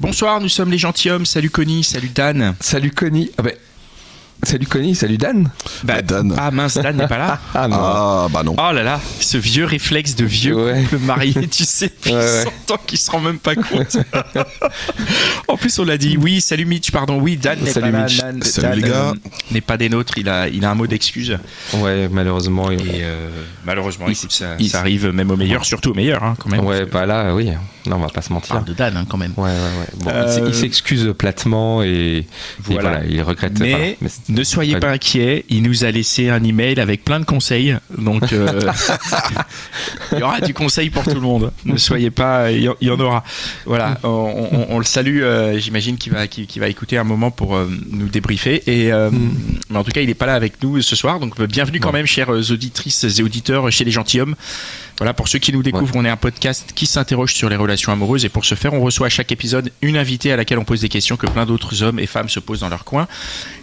Bonsoir, nous sommes les gentilshommes. Salut Connie, salut Dan. Salut Connie. Ah ben, Salut Connie, salut Dan. Bah, Dan. Ah mince, Dan n'est pas là. Ah non. Ah bah non. Oh là là, ce vieux réflexe de vieux Ouais. couple marié, tu sais, depuis Ouais, ouais. 100 ans qu'il se rend même pas compte. en plus, on l'a dit. Oui, salut Mitch, pardon. Oui, Dan n'est Salut pas là. Mitch. Dan, Salut Dan, les gars. euh, n'est pas des nôtres. Il a, il a un mot d'excuse. Ouais, malheureusement. il- Et euh, malheureusement, Il- écoute, ça, il- ça arrive même au meilleur, surtout au meilleur, hein, quand même. Ouais, bah là, oui. Non, on va pas se On mentir. parle de Dan, hein, quand même. Ouais, ouais, ouais. Bon, Euh, il s'excuse platement et et Voilà. voilà, il regrette. Mais, voilà. Mais c'est- ne soyez pas inquiets, il nous a laissé un email avec plein de conseils. Donc, euh, il y aura du conseil pour tout le monde. Ne soyez pas, il y, en aura. Voilà, on, on- on le salue. euh, J'imagine qu'il va, va écouter un moment pour euh, nous débriefer. Et, euh, Mais en tout cas, il n'est pas là avec nous ce soir. Donc, bienvenue quand même, chères auditrices et auditeurs chez les gentilshommes. Voilà, pour ceux qui nous découvrent, on est un podcast qui s'interroge sur les relations amoureuses et pour ce faire, on reçoit à chaque épisode une invitée à laquelle on pose des questions que plein d'autres hommes et femmes se posent dans leur coin.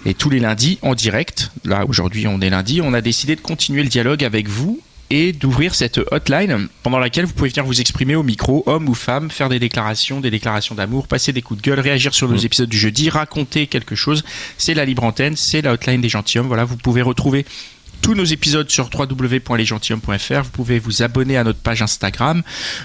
Et tous les lundis, en direct, là aujourd'hui on est lundi, on a décidé de continuer le dialogue avec vous et d'ouvrir cette hotline pendant laquelle vous pouvez venir vous exprimer au micro, homme ou femme, faire des déclarations, des déclarations d'amour, passer des coups de gueule, réagir sur nos épisodes du jeudi, raconter quelque chose. C'est la libre antenne, c'est la hotline des gentilshommes. Voilà, vous pouvez retrouver tous nos épisodes sur www.lesgentilhommes.fr. Vous pouvez vous abonner à notre page Instagram.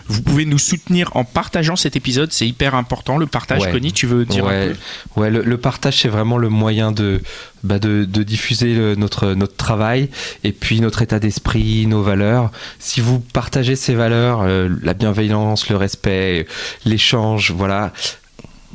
Vous pouvez nous soutenir en partageant cet épisode. C'est hyper important. Le partage, Ouais. Connie, tu veux dire un peu? Ouais, le, le partage c'est vraiment le moyen de, bah, de, de diffuser le- notre, notre travail et puis notre état d'esprit, nos valeurs. Si vous partagez ces valeurs, euh, la bienveillance, le respect, l'échange, voilà.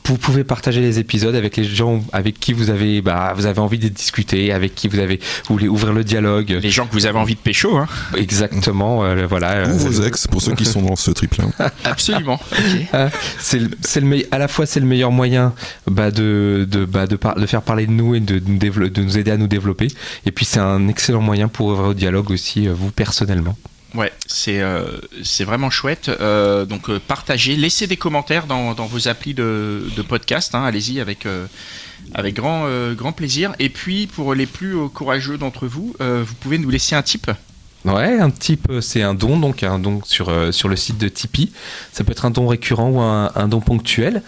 Vous pouvez partager les épisodes avec les gens avec qui vous avez, bah, vous avez envie de discuter, avec qui vous avez, vous voulez ouvrir le dialogue. Les gens que vous avez envie de pécho, hein Exactement, euh, voilà. Ou euh, vos ex, pour ceux qui sont dans ce trip-là. Absolument. Ok. Ah, c'est le, le à la fois c'est le meilleur moyen bah, de, de, bah, de, par- de faire parler de nous et de, nous dévelop- de nous aider à nous développer. Et puis c'est un excellent moyen pour ouvrir au dialogue aussi, euh, vous personnellement. Ouais, c'est euh, c'est vraiment chouette. Euh, donc euh, partagez, laissez des commentaires dans, vos applis de, podcast. hein. Allez-y avec avec grand plaisir. Et puis pour les plus courageux d'entre vous, vous pouvez nous laisser un tip. Ouais, un type, c'est un don, donc un don sur, le site de Tipeee. Ça peut être un don récurrent ou un, don ponctuel.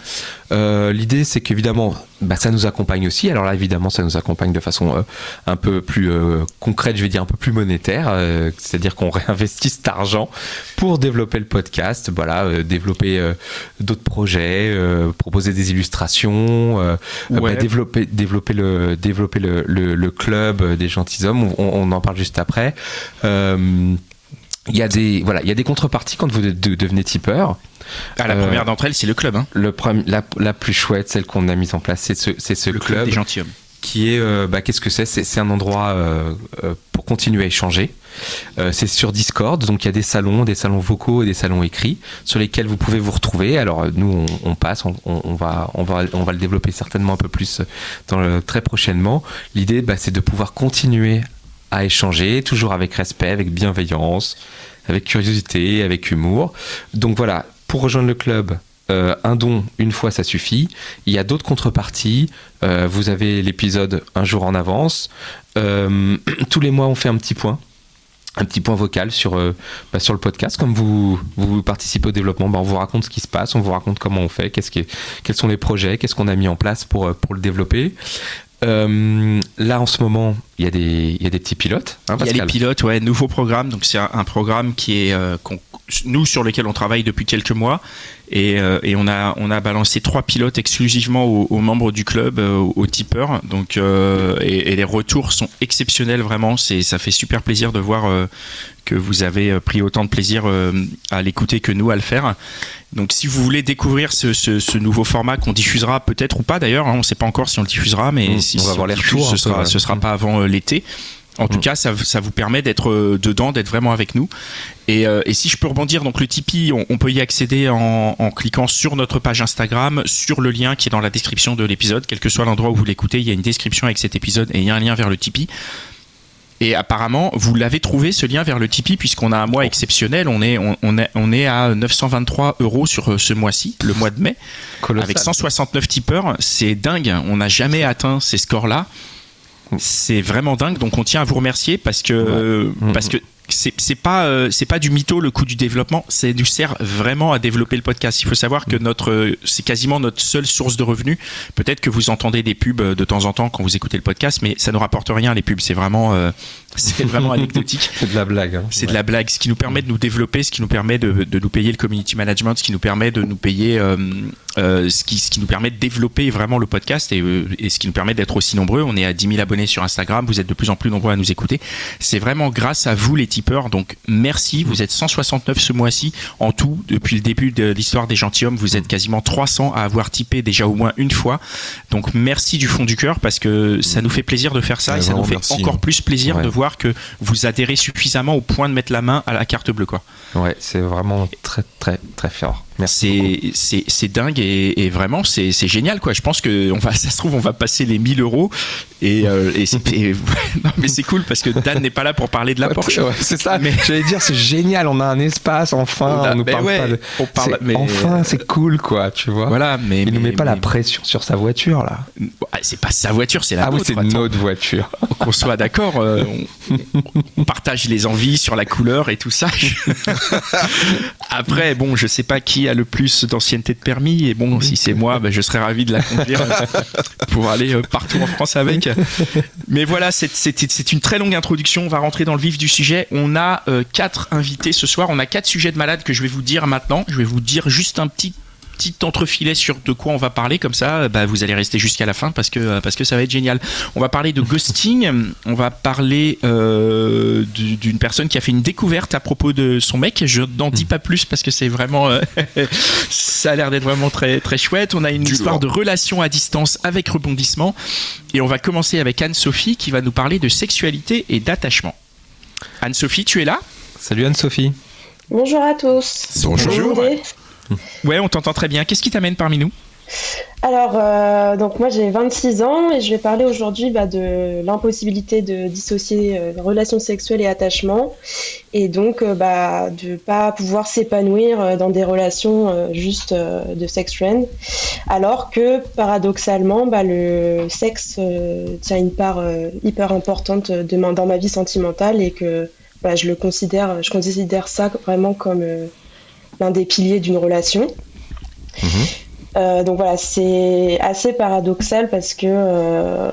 L'idée, c'est qu'évidemment, bah, ça nous accompagne aussi. Alors là, évidemment, ça nous accompagne de façon euh, un peu plus euh, concrète, je vais dire un peu plus monétaire. euh, C'est-à-dire qu'on réinvestit cet argent pour développer le podcast, voilà, développer d'autres projets, proposer des illustrations, Ouais. bah, développer, développer, le, développer le, le, le club des gentilshommes. On, on en parle juste après. Il y a des voilà, il y a des contreparties quand vous de- de- devenez tipeur. Ah, la Euh, première d'entre elles, c'est le club, hein, Le la, la plus chouette, celle qu'on a mise en place, c'est ce, ce le club, club des gentilshommes. qui est, euh, bah, qu'est-ce que c'est? C'est un endroit euh, euh, pour continuer à échanger. C'est sur Discord, donc il y a des salons, des salons vocaux et des salons écrits sur lesquels vous pouvez vous retrouver. Alors nous, on, on passe, on, on- on va, on va, on va le développer certainement un peu plus dans le, très prochainement. L'idée, bah, c'est de pouvoir continuer à échanger, toujours avec respect, avec bienveillance, avec curiosité, avec humour. Donc voilà, pour rejoindre le club, euh, un don une fois ça suffit. Il y a d'autres contreparties. Euh, vous avez l'épisode un jour en avance. Euh, tous les mois, on fait un petit point. Un petit point vocal sur, bah, sur le podcast. Comme vous, vous participez au développement, bah, on vous raconte ce qui se passe, on vous raconte comment on fait, qu'est-ce quels sont les projets, qu'est-ce qu'on a mis en place pour, pour le développer. Là, en ce moment, il y, a des- il y a des petits pilotes. hein, Il y a les pilotes, ouais, nouveau programme. Donc c'est un, un programme qui est euh, nous sur lequel on travaille depuis quelques mois et, euh, et on a on a balancé trois pilotes exclusivement aux, aux membres du club, euh, aux, aux tipeurs. Donc euh, et, et les retours sont exceptionnels vraiment. C'est ça fait super plaisir de voir euh, que vous avez pris autant de plaisir euh, à l'écouter que nous à le faire. Donc si vous voulez découvrir ce, ce- ce nouveau format qu'on diffusera peut-être ou pas d'ailleurs, hein, on ne sait pas encore si on le diffusera, mais Mmh, si, on va si voir les retours ce sera ce sera pas avant l'été. En tout mm. cas, ça, vous permet d'être euh, dedans, d'être vraiment avec nous. Et, euh, si je peux rebondir, donc le Tipeee, on, peut y accéder en, cliquant sur notre page Instagram, sur le lien qui est dans la description de l'épisode, quel que soit l'endroit où vous l'écoutez, il y a une description avec cet épisode et il y a un lien vers le Tipeee. Et apparemment, vous l'avez trouvé ce lien vers le Tipeee puisqu'on a un mois exceptionnel. On est, on, est, on est à 923 euros sur euh, ce mois-ci, le mois de mai, avec 169 tipeurs. C'est dingue. On n'a jamais atteint ces scores-là. C'est vraiment dingue. Donc on tient à vous remercier parce que, parce que c'est pas euh, c'est pas du mytho le coût du développement, c'est du sert vraiment à développer le podcast. Il faut savoir que notre c'est quasiment notre seule source de revenus. Peut-être que vous entendez des pubs euh, de temps en temps quand vous écoutez le podcast, mais ça ne rapporte rien les pubs. C'est vraiment euh, c'est vraiment anecdotique. c'est de la blague. Hein. C'est de la blague. Ce qui nous permet de nous développer, ce qui nous permet de, de nous payer le community management, ce qui nous permet de nous payer ce qui ce qui nous permet de développer vraiment le podcast et, et ce qui nous permet d'être aussi nombreux. On est à 10 000 abonnés sur Instagram. Vous êtes de plus en plus nombreux à nous écouter. C'est vraiment grâce à vous les tipeurs. Donc merci, vous êtes 169 ce mois-ci en tout depuis le début de l'histoire des gentilshommes. Vous êtes quasiment 300 à avoir typé déjà au moins une fois. Donc merci du fond du cœur parce que ça nous fait plaisir de faire ça et ça nous fait encore plus plaisir de voir que vous adhérez suffisamment au point de mettre la main à la carte bleue quoi. Ouais, c'est vraiment très très très fort. C'est dingue et, vraiment c'est génial quoi. Je pense que on va, ça se trouve on va passer les 1000 euros et, euh, non, mais c'est cool parce que Dan n'est pas là pour parler de la Porsche. c'est ça. Mais j'allais dire c'est génial. On a un espace enfin. On, nous parle pas de. Enfin c'est cool quoi. Tu vois. Voilà. Mais il nous met pas la pression sur sa voiture là. Ah, c'est pas sa voiture, c'est la ah, c'est notre voiture. Qu'on soit d'accord. Euh, on, partage les envies sur la couleur et tout ça. Après bon je sais pas qui a le plus d'ancienneté de permis. Et bon, si c'est moi, ben, je serais ravi de l'accomplir pour aller euh, partout en France avec. Mais voilà, c'est une très longue introduction. On va rentrer dans le vif du sujet. On a euh, quatre invités ce soir. On a quatre sujets de malades que je vais vous dire maintenant. Je vais vous dire juste un petit petit entrefilet sur de quoi on va parler comme ça bah, vous allez rester jusqu'à la fin parce que parce que ça va être génial. On va parler de ghosting. On va parler euh, d'une personne qui a fait une découverte à propos de son mec. Je n'en dis pas plus parce que c'est vraiment euh, ça a l'air d'être vraiment très très chouette. On a une histoire de relation à distance avec rebondissement. Et on va commencer avec Anne-Sophie qui va nous parler de sexualité et d'attachement. Anne-Sophie tu es là? Salut Anne-Sophie. Bonjour à tous. Bonjour. Ouais, on t'entend très bien. Qu'est-ce qui t'amène parmi nous alors, euh, donc moi j'ai 26 ans et je vais parler aujourd'hui bah, de l'impossibilité de dissocier euh, relations sexuelles et attachement et donc euh, bah, de ne pas pouvoir s'épanouir dans des relations juste de sex friend alors que paradoxalement bah, le sexe tient une part hyper importante de, dans ma vie sentimentale et que bah, je le considère, je considère ça vraiment comme l'un des piliers d'une relation. Mhm. Euh, donc voilà, c'est assez paradoxal parce que euh,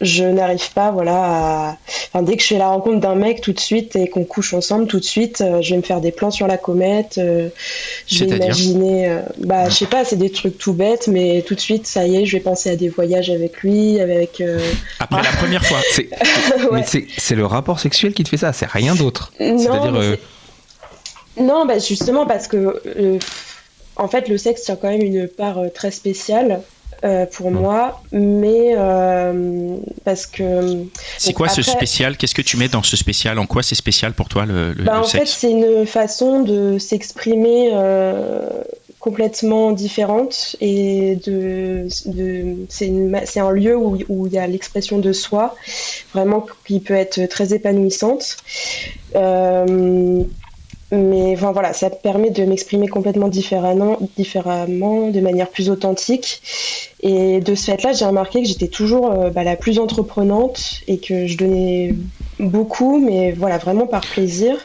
je n'arrive pas, voilà, à... dès que je fais la rencontre d'un mec tout de suite et qu'on couche ensemble tout de suite, euh, je vais me faire des plans sur la comète, je vais imaginer, bah, je sais pas, c'est des trucs tout bêtes, mais tout de suite, ça y est, je vais penser à des voyages avec lui, avec. Après la première fois. Mais c'est le rapport sexuel qui te fait ça, c'est rien d'autre. C'est-à-dire. Non, bah justement parce que euh, en fait le sexe tient quand même une part euh, très spéciale euh, pour moi, mais parce que. C'est quoi ce spécial? Qu'est-ce que tu mets dans ce spécial? En quoi c'est spécial pour toi le, le, bah, En fait, c'est une façon de s'exprimer complètement différente et de, de c'est un lieu où, où il y a l'expression de soi, vraiment qui peut être très épanouissante. Euh, mais enfin, voilà, ça permet de m'exprimer complètement différemment, différemment, de manière plus authentique. Et de ce fait-là, j'ai remarqué que j'étais toujours euh, bah, la plus entreprenante et que je donnais beaucoup, mais voilà, vraiment par plaisir.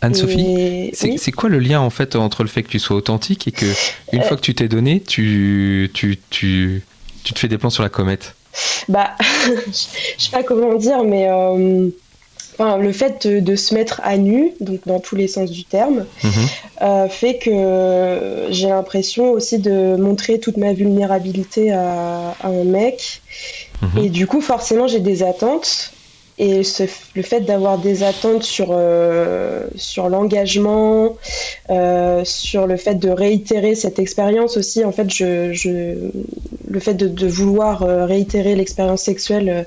Anne-Sophie, c'est quoi le lien en fait entre le fait que tu sois authentique et que une euh, fois que tu t'es donné, tu, tu, tu, tu, te fais des plans sur la comète? Bah, je sais pas comment dire, mais euh, le fait de, se mettre à nu, donc dans tous les sens du terme, mhm. euh, fait que j'ai l'impression aussi de montrer toute ma vulnérabilité à, un mec. Mhm. Et du coup, forcément, j'ai des attentes. Et ce, le fait d'avoir des attentes sur, euh, sur l'engagement, euh, sur le fait de réitérer cette expérience aussi, en fait, je, je le fait de, de vouloir euh, réitérer l'expérience sexuelle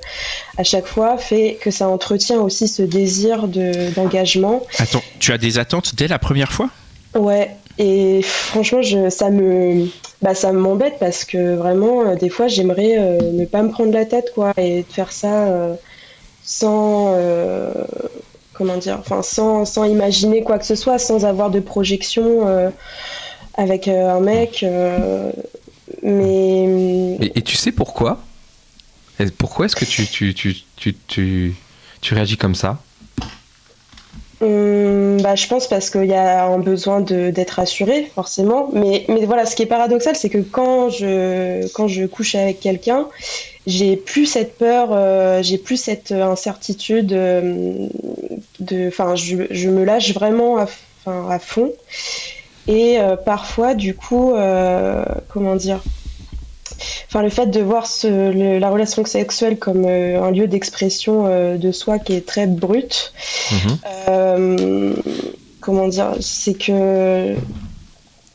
à chaque fois fait que ça entretient aussi ce désir de, d'engagement. Attends, tu as des attentes dès la première fois? Ouais, et franchement, je, ça me, bah, ça m'embête parce que vraiment, euh, des fois, j'aimerais euh, ne pas me prendre la tête, quoi, et de faire ça euh, sans, euh, comment dire, enfin, sans, sans imaginer quoi que ce soit, sans avoir de projection euh, avec euh, un mec. mais Et, et tu sais pourquoi? Pourquoi est-ce que tu, tu, tu, tu, tu, tu réagis comme ça? Hum, bah, je pense parce qu'il y a un besoin d'être rassuré, forcément. Mais, mais voilà, ce qui est paradoxal, c'est que quand je, quand je couche avec quelqu'un, j'ai plus cette peur, euh, j'ai plus cette incertitude. euh, de, enfin, je, je me lâche vraiment à, à fond. Et euh, parfois, du coup, euh, comment dire Enfin, le fait de voir ce, le- la relation sexuelle comme euh, un lieu d'expression euh, de soi qui est très brut, Mhm. euh, comment dire, c'est que,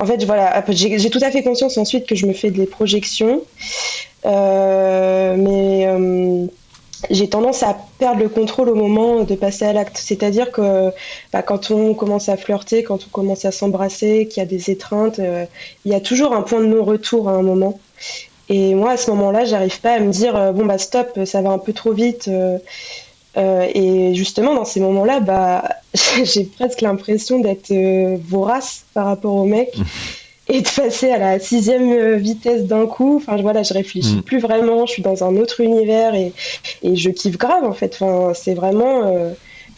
en fait, voilà, j'ai tout à fait conscience ensuite que je me fais des projections, euh, mais euh, j'ai tendance à perdre le contrôle au moment de passer à l'acte. C'est-à-dire que bah, quand on commence à flirter, quand on commence à s'embrasser, qu'il y a des étreintes, euh, il y a toujours un point de non-retour à un moment. Et moi, à ce moment-là, j'arrive pas à me dire euh, bon bah stop, ça va un peu trop vite. euh, euh, et justement, dans ces moments-là, bah, j'ai presque l'impression d'être euh, vorace par rapport au mec et de passer à la sixième euh, vitesse d'un coup. Enfin, je- voilà, je réfléchis Mm. plus vraiment, je suis dans un autre univers et, et je kiffe grave en fait. Enfin, c'est vraiment, euh,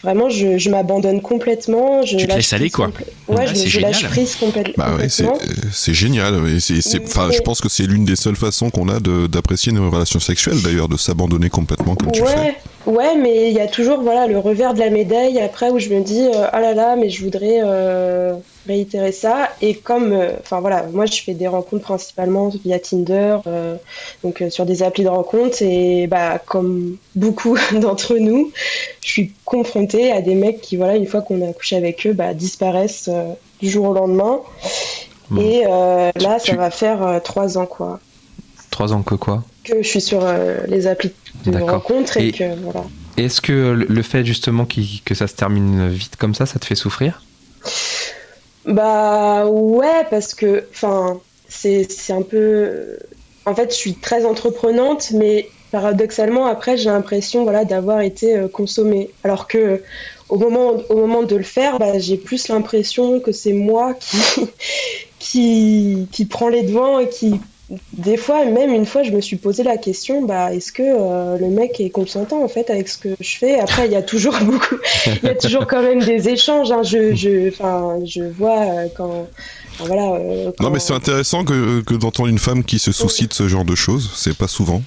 vraiment, je, je m'abandonne complètement. Je Tu te laisses aller, quoi. Ouais, Ah, je, c'est je lâche génial. prise complète- Bah ouais, c'est complètement. euh, c'est génial. Et c'est- c'est- enfin, je Mais- pense que c'est l'une des seules façons qu'on a de- d'apprécier une relation sexuelle, d'ailleurs, de s'abandonner complètement comme tu fais. Ouais, ouais, mais il y a toujours voilà le revers de la médaille après où je me dis euh, ah là là, mais je voudrais euh, réitérer ça. Et comme, euh, enfin voilà, moi je fais des rencontres principalement via Tinder, euh, donc euh, sur des applis de rencontres et bah comme beaucoup d'entre nous, je suis confrontée à des mecs qui voilà une fois qu'on a couché avec eux, bah disparaissent du jour au lendemain. Hmm. Et Tu- là, ça va faire trois ans quoi Trois ans que quoi que je suis sur les applis de rencontres et, Et- que voilà. Est-ce que le fait justement que ça se termine vite comme ça, ça te fait souffrir? Bah ouais, parce que enfin c'est un peu. En fait, je suis très entreprenante, mais paradoxalement après j'ai l'impression voilà d'avoir été euh, consommée. Alors que au moment au moment de le faire, bah, j'ai plus l'impression que c'est moi qui qui qui les devants et qui des fois, même une fois, je me suis posé la question, bah, est-ce que euh, le mec est consentant en fait avec ce que je fais? Après, il y a toujours beaucoup, il y a toujours quand même des échanges. Hein. Je, je, enfin, je vois euh, quand, enfin, voilà. euh, Non, mais c'est intéressant que, que d'entendre une femme qui se soucie de ce genre de choses. C'est pas souvent.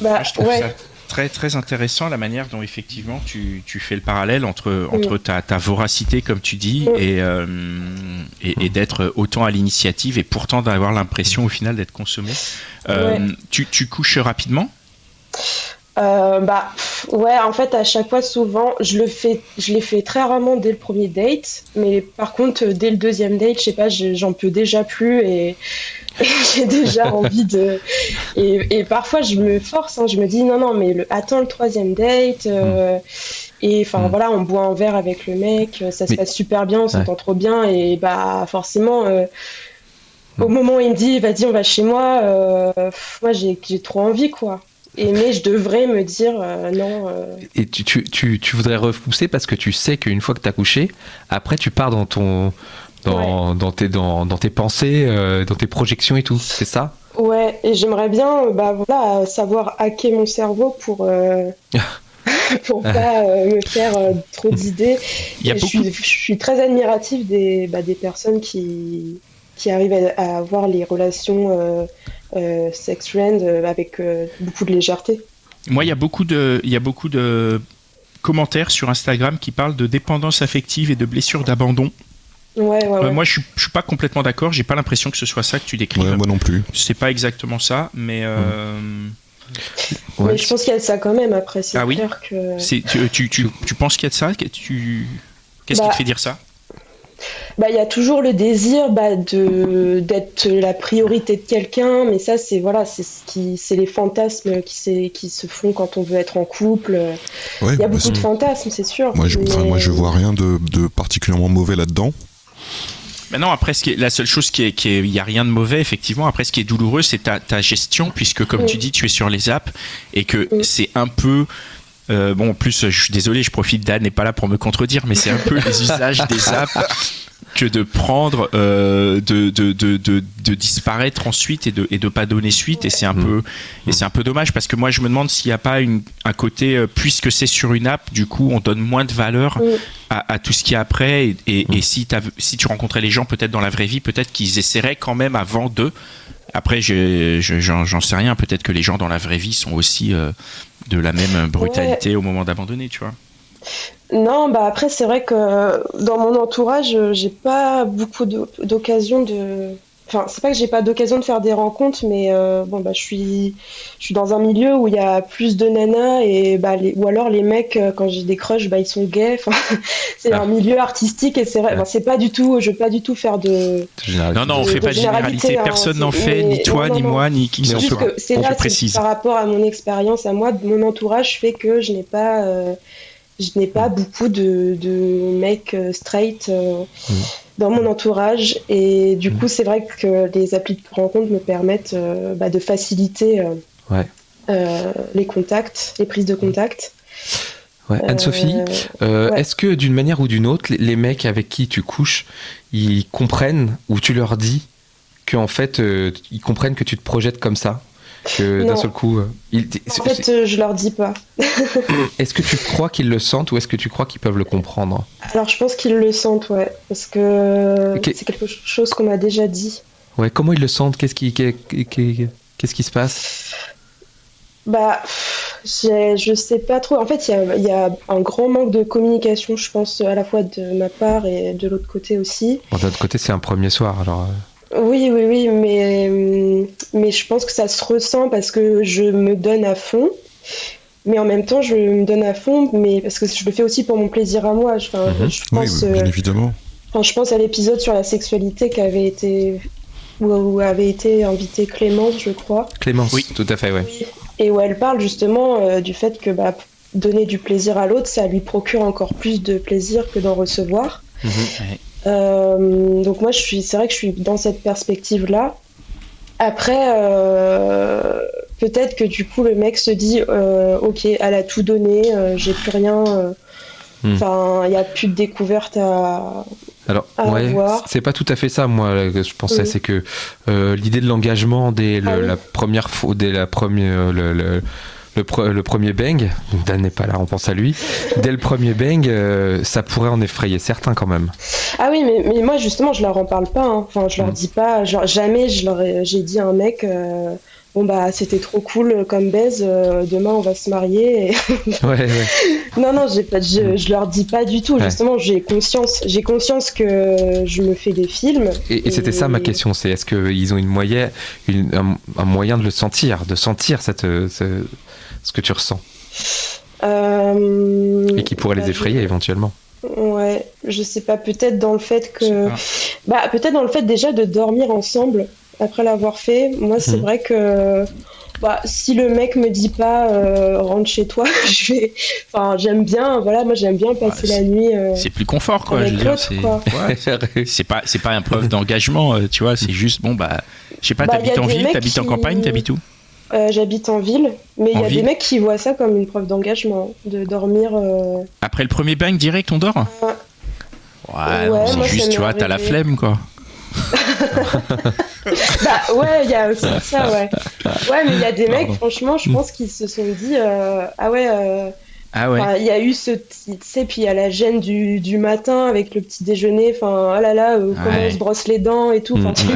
bah, Je trouve ouais. ça très très intéressant la manière dont effectivement tu, tu fais le parallèle entre, entre ta, ta voracité comme tu dis et, euh, et, et d'être autant à l'initiative et pourtant d'avoir l'impression au final d'être consommé. Euh, Ouais. tu, tu couches rapidement? Euh, bah ouais, en fait à chaque fois souvent je le fais, je l'ai fait très rarement dès le premier date, mais par contre dès le deuxième date, je sais pas, je- j'en peux déjà plus et j'ai déjà envie de et, et parfois je me force, hein, je me dis non non mais le, attends le troisième date euh, et enfin Mm. voilà on boit un verre avec le mec, euh, ça se Mais- passe super bien, on s'entend trop bien et bah forcément euh, au moment où il me dit vas-y on va chez moi, moi j'ai j'ai trop envie quoi. Et mais je devrais me dire euh, non. euh, Et tu, tu, tu, tu voudrais repousser parce que tu sais qu'une fois que tu as couché, après tu pars dans ton. Dans, dans, tes, dans, dans tes pensées, euh, dans tes projections et tout, c'est ça? Ouais, et j'aimerais bien euh, bah, voilà, savoir hacker mon cerveau pour, euh, pour pas euh, me faire euh, trop d'idées. Je, suis, je suis très admirative des, bah, des personnes qui, qui arrivent à, à avoir les relations euh, euh, sex friend euh, avec euh, beaucoup de légèreté. Moi, il y a beaucoup de, il y a beaucoup de commentaires sur Instagram qui parlent de dépendance affective et de blessures d'abandon. Ouais, ouais, Euh, moi, je suis, je suis pas complètement d'accord. J'ai pas l'impression que ce soit ça que tu décris. Ouais, moi non plus. C'est pas exactement ça, mais euh, Mais je pense qu'il y a de ça quand même après. C'est Ah oui clair que. C'est- tu, tu, tu, tu penses qu'il y a de ça? Que tu- Qu'est-ce qui Bah, te fait dire ça? Bah, il y a toujours le désir bah, de d'être la priorité de quelqu'un, mais ça, c'est voilà, c'est ce qui, c'est les fantasmes qui, qui se font quand on veut être en couple. Ouais, Il y a bah, beaucoup de fantasmes, c'est sûr. moi, je, mais- moi, je vois rien de, de particulièrement mauvais là-dedans. Maintenant, après, ce qui est, la seule chose qui est, qui il y a rien de mauvais, effectivement. Après, ce qui est douloureux, c'est ta, ta gestion, puisque comme Mm. tu dis, tu es sur les apps et que c'est un peu. euh, bon, en plus, je suis désolé, je profite d'Anne n'est pas là pour me contredire, mais c'est un peu les usages des apps que de prendre, euh, de, de, de, de, de disparaître ensuite et de et de pas donner suite. Et c'est un Mm. peu et c'est un peu dommage parce que moi, je me demande s'il n'y a pas une, un côté euh, puisque c'est sur une app, du coup, on donne moins de valeur Mm. à, à tout ce qui est après. Et, et, Mm. et si, tu rencontrais les gens peut-être dans la vraie vie, peut-être qu'ils essaieraient quand même avant d'eux. Après, j'ai- je- j'en j'en sais rien. Peut-être que les gens dans la vraie vie sont aussi euh, de la même brutalité au moment d'abandonner, tu vois. Non, bah après, c'est vrai que dans mon entourage, j'ai pas beaucoup d'o- d'occasions de. Enfin, c'est pas que j'ai pas d'occasion de faire des rencontres, mais euh, bon, bah, je suis, je suis dans un milieu où il y a plus de nanas et bah, les- ou alors les mecs, euh, quand j'ai des crushs, bah, ils sont gays. Enfin, c'est Ah. un milieu artistique et c'est vrai. Ouais. enfin, c'est pas du tout. Je veux pas du tout faire de. Non, non, on De- fait de pas de généralité. généralité, hein, Personne n'en fait, ni toi, non, ni non, moi, ni qui que c'est là, c'est précise. par rapport à mon expérience, à moi, mon entourage fait que je n'ai pas, euh, je n'ai pas beaucoup de, de mecs euh, straight euh, Mm. dans mon entourage. Et du Mm. coup, c'est vrai que les applis de rencontre me permettent euh, bah, de faciliter Ouais. les contacts, les prises de contact. Ouais. Anne-Sophie, ouais. est-ce que d'une manière ou d'une autre, les, les mecs avec qui tu couches, ils comprennent ou tu leur dis qu'en fait, ils comprennent que tu te projettes comme ça? Que d'un seul coup, euh, ils- en fait, euh, je leur dis pas. est-ce que tu crois qu'ils le sentent ou est-ce que tu crois qu'ils peuvent le comprendre? Alors, je pense qu'ils le sentent, ouais, parce que c'est quelque chose qu'on m'a déjà dit. Ouais, comment ils le sentent? Qu'est-ce qui, qu'est-ce se passe? Bah, je sais pas trop. En fait, il y a, il y a un grand manque de communication, je pense, à la fois de ma part et de l'autre côté aussi. Bon, D'un autre côté, c'est un premier soir, alors. Euh, Oui, oui, oui, mais, hum, mais je pense que ça se ressent parce que je me donne à fond. Mais en même temps, je me donne à fond, mais parce que je le fais aussi pour mon plaisir à moi. Enfin, Mhm. je, pense, bah, bien euh, évidemment. enfin, je pense à l'épisode sur la sexualité qui avait été où, avait été invitée Clémence, je crois. Clémence, Oui. tout à fait, ouais. Et où elle parle justement euh, du fait que bah, donner du plaisir à l'autre, ça lui procure encore plus de plaisir que d'en recevoir. Mhm. Euh, donc moi, je suis, c'est vrai que je suis dans cette perspective-là. Après, euh, peut-être que du coup, le mec se dit, euh, ok, elle a tout donné, euh, j'ai plus rien. euh, Hmm. Enfin, il n'y a plus de découverte à. Alors, À ouais, c'est pas tout à fait ça, moi, euh, que je pensais. Oui. C'est que euh, l'idée de l'engagement dès le- Ah oui. la première dès la première, le, le, le, pre- le premier bang, Dan n'est pas là, on pense à lui. Dès le premier bang, euh, ça pourrait en effrayer certains quand même. Ah oui, mais, mais moi justement, je leur en parle pas. hein. Enfin, je leur Mm. dis pas. jamais je leur ai- j'ai dit à un mec. euh, Bon bah c'était trop cool comme baise, euh, demain on va se marier. et- Ouais, ouais. Non, non, j'ai pas, je, je leur dis pas du tout. Ouais. Justement, j'ai conscience, j'ai conscience que je me fais des films. Et, et c'était ça ma question, c'est est-ce qu'ils ont une un, un moyen de le sentir, de sentir cette, ce, que tu ressens, Euh, et qui pourrait bah, les effrayer je- éventuellement. Ouais, je sais pas, peut-être dans le fait que. Bah, peut-être dans le fait déjà de dormir ensemble après l'avoir fait. Moi, c'est Mhm. vrai que. Bah, si le mec me dit pas euh, rentre chez toi, je vais. Enfin, j'aime bien, voilà, moi j'aime bien passer Ouais, la nuit. euh, C'est plus confort, quoi. Je veux dire, c'est ouais, c'est pas, c'est pas un preuve d'engagement, tu vois. C'est juste, bon, bah, je sais pas, Bah, t'habites en ville, t'habites en campagne, t'habites où? Euh, J'habite en ville, mais il y a ville des mecs qui voient ça comme une preuve d'engagement, de dormir. euh, Après le premier bang direct, on dort Ouais. Ouais, Ouais, non, c'est juste, tu vois, t'as la flemme, quoi. Bah ouais, il y a aussi ça, ouais. Ouais, mais il y a des mecs, Pardon. franchement, je pense qu'ils se sont dit, euh, ah ouais, Ah ouais. enfin, il y a eu ce petit, tu sais, puis il y a la gêne du, du matin avec le petit déjeuner, enfin, oh là là, euh, comment Ouais. on se brosse les dents et tout. Mm, tu Ouais.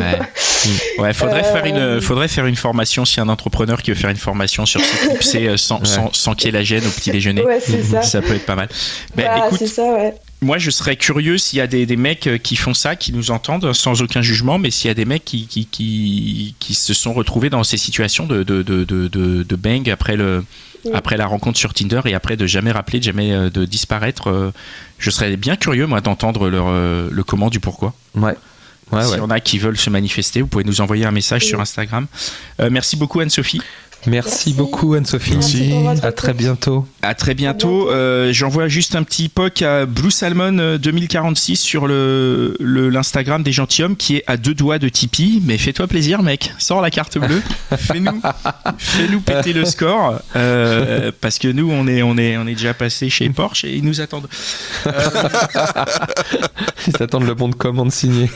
vois. Ouais, faudrait Euh, faire une, faudrait faire une formation si un entrepreneur qui veut faire une formation sur s'éclipser euh, sans, Ouais. sans, sans qu'il y ait la gêne au petit déjeuner. Ouais, c'est ça. Ça peut être pas mal. Ben, Bah, écoute, c'est ça, ouais. moi, je serais curieux s'il y a des, des, mecs euh, qui font ça, qui nous entendent sans aucun jugement, mais s'il y a des mecs qui, qui, qui, qui, se sont retrouvés dans ces situations de, de, de, de, de bang après, le, après la rencontre sur Tinder et après de jamais rappeler, de jamais euh, de disparaître, euh, je serais bien curieux, moi, d'entendre leur, le comment du pourquoi. Ouais. Ouais, S'il y en a qui veulent se manifester, vous pouvez nous envoyer un message sur Instagram. Euh, merci beaucoup Anne-Sophie. Merci, beaucoup Anne-Sophie. Merci. À très bientôt. À très bientôt. Euh, J'envoie juste un petit poc à Blue Salmon 2046 sur le l'Instagram des gentilshommes qui est à deux doigts de Tipeee. Mais fais-toi plaisir, mec. Sors la carte bleue. Fais-nous fais -nous péter le score. Euh, parce que nous, on est, on, est, on est déjà passé chez Porsche et ils nous attendent. Euh... ils attendent le bon de commande signé.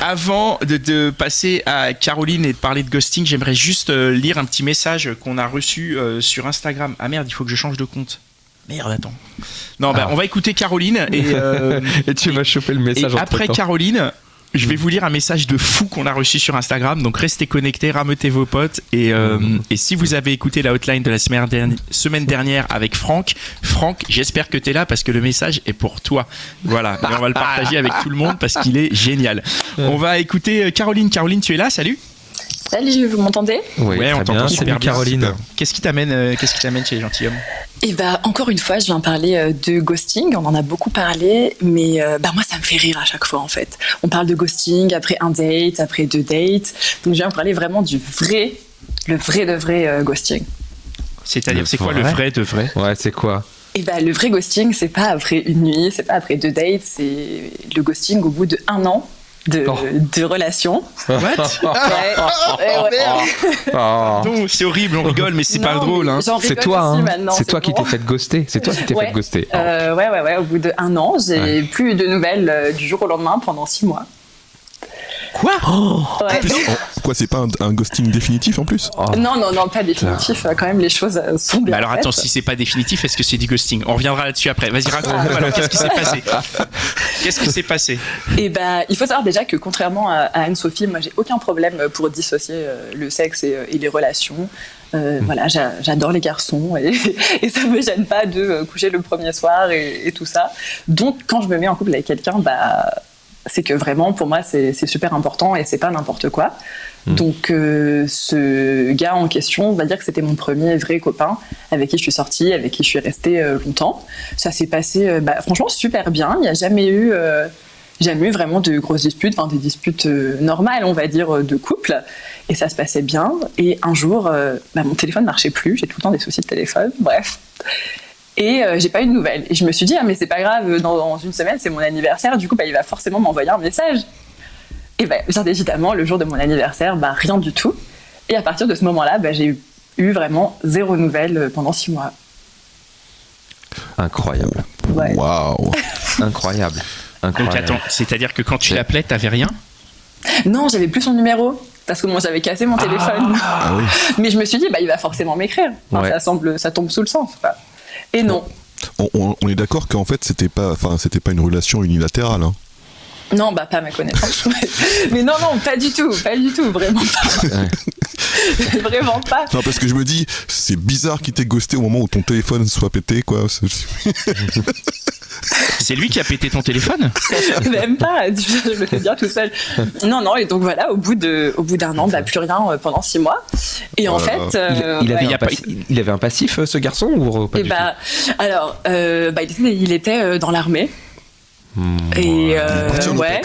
Avant de, de, passer à Caroline et de parler de ghosting, j'aimerais juste lire un petit message qu'on a reçu euh, sur Instagram. Ah merde, il faut que je change de compte. Merde, attends. Non, bah, Ah. on va écouter Caroline et, euh, Et tu vas choper le message et après. Caroline, je vais vous lire un message de fou qu'on a reçu sur Instagram. Donc restez connectés, rameutez vos potes. Et, euh, et si vous avez écouté la hotline de la semaine dernière, semaine dernière avec Franck, Franck, j'espère que tu es là parce que le message est pour toi. Voilà. Et on va le partager avec tout le monde parce qu'il est génial. On va écouter Caroline. Caroline, tu es là? Salut. Salut, vous m'entendez Oui, Ouais, on très t'entend bien. super Salut bien. Caroline. Qu'est-ce qui t'amène euh, Qu'est-ce qui t'amène chez les gentilshommes Et bah encore une fois, je viens parler euh, de ghosting. On en a beaucoup parlé, mais euh, bah moi ça me fait rire à chaque fois en fait. On parle de ghosting après un date, après deux dates. Donc je viens parler vraiment du vrai, le vrai de vrai euh, ghosting. C'est-à-dire, c'est quoi le vrai vrai de vrai? Ouais, c'est quoi? Et bah le vrai ghosting, c'est pas après une nuit, c'est pas après deux dates, c'est le ghosting au bout de un an de, Oh. de relation. What? Ouais, ouais, ouais. Oh. Non, c'est horrible, on rigole, mais c'est pas drôle. Hein. C'est toi, aussi hein. C'est toi qui t'es fait ghoster. C'est toi qui t'es Ouais. fait ghoster. Euh, ouais, ouais, ouais. Au bout de un an, j'ai Ouais. plus de nouvelles euh, du jour au lendemain pendant six mois. Quoi Ouais. Plus, en- quoi, c'est pas un, un ghosting définitif en plus Oh. Non, non, non, pas définitif. euh, Quand même, les choses euh, sont bien. Bah alors attends, si c'est pas définitif, est-ce que c'est du ghosting On reviendra là-dessus après. Vas-y, raconte-nous alors, qu'est-ce qui s'est passé Qu'est-ce qui s'est passé Et bah, il faut savoir déjà que contrairement à, à Anne-Sophie, moi, j'ai aucun problème pour dissocier euh, le sexe et, euh, et les relations. Euh, Voilà, j'a- j'adore les garçons et, et ça me gêne pas de coucher le premier soir et, et tout ça. Donc, quand je me mets en couple avec quelqu'un, bah, c'est que vraiment, pour moi, c'est super important et c'est pas n'importe quoi. Mm. Donc, euh, ce gars en question, on va dire que c'était mon premier vrai copain avec qui je suis sortie, avec qui je suis restée euh, longtemps. Ça s'est passé, euh, bah, franchement, super bien. Il n'y a jamais eu. jamais eu vraiment de grosses disputes, enfin des disputes normales, on va dire, de couple. Et ça se passait bien. Et un jour, bah, mon téléphone marchait plus. J'ai tout le temps des soucis de téléphone. Bref. Et euh, j'ai pas eu de nouvelles. Et je me suis dit, ah, mais c'est pas grave, dans, dans une semaine, c'est mon anniversaire. Du coup, bah, il va forcément m'envoyer un message. Et bah, bien évidemment, le jour de mon anniversaire, bah, rien du tout. Et à partir de ce moment-là, bah, j'ai eu, eu vraiment zéro nouvelle euh, pendant six mois. Incroyable. Ouais. Waouh Incroyable. Donc Incroyable. attends, c'est-à-dire que quand tu l'appelais, t'avais rien? Non, j'avais plus son numéro. Parce que moi, j'avais cassé mon téléphone. Ah oui. Mais je me suis dit, bah, il va forcément m'écrire. Enfin, Ouais. ça, semble, ça tombe sous le sens. quoi. Et non. on, est d'accord qu'en fait c'était pas, enfin c'était pas une relation unilatérale. hein. Non, bah, pas à ma connaissance. Mais non, non, pas du tout. Pas du tout. Vraiment pas. vraiment pas. Non parce que je me dis c'est bizarre qu'il t'ait ghosté au moment où ton téléphone soit pété quoi. C'est- lui qui a pété ton téléphone? Même pas. Je le fais bien tout seul. Non, non. Et donc, voilà, au bout de, au bout d'un an, bah, plus rien euh, pendant six mois. Et en Voilà. fait. Il, euh, il avait il avait un passif, euh, ce garçon, ou pas Et du bah, alors, euh, bah, il était, il était dans l'armée. Tout Hmm, Et euh, ouais.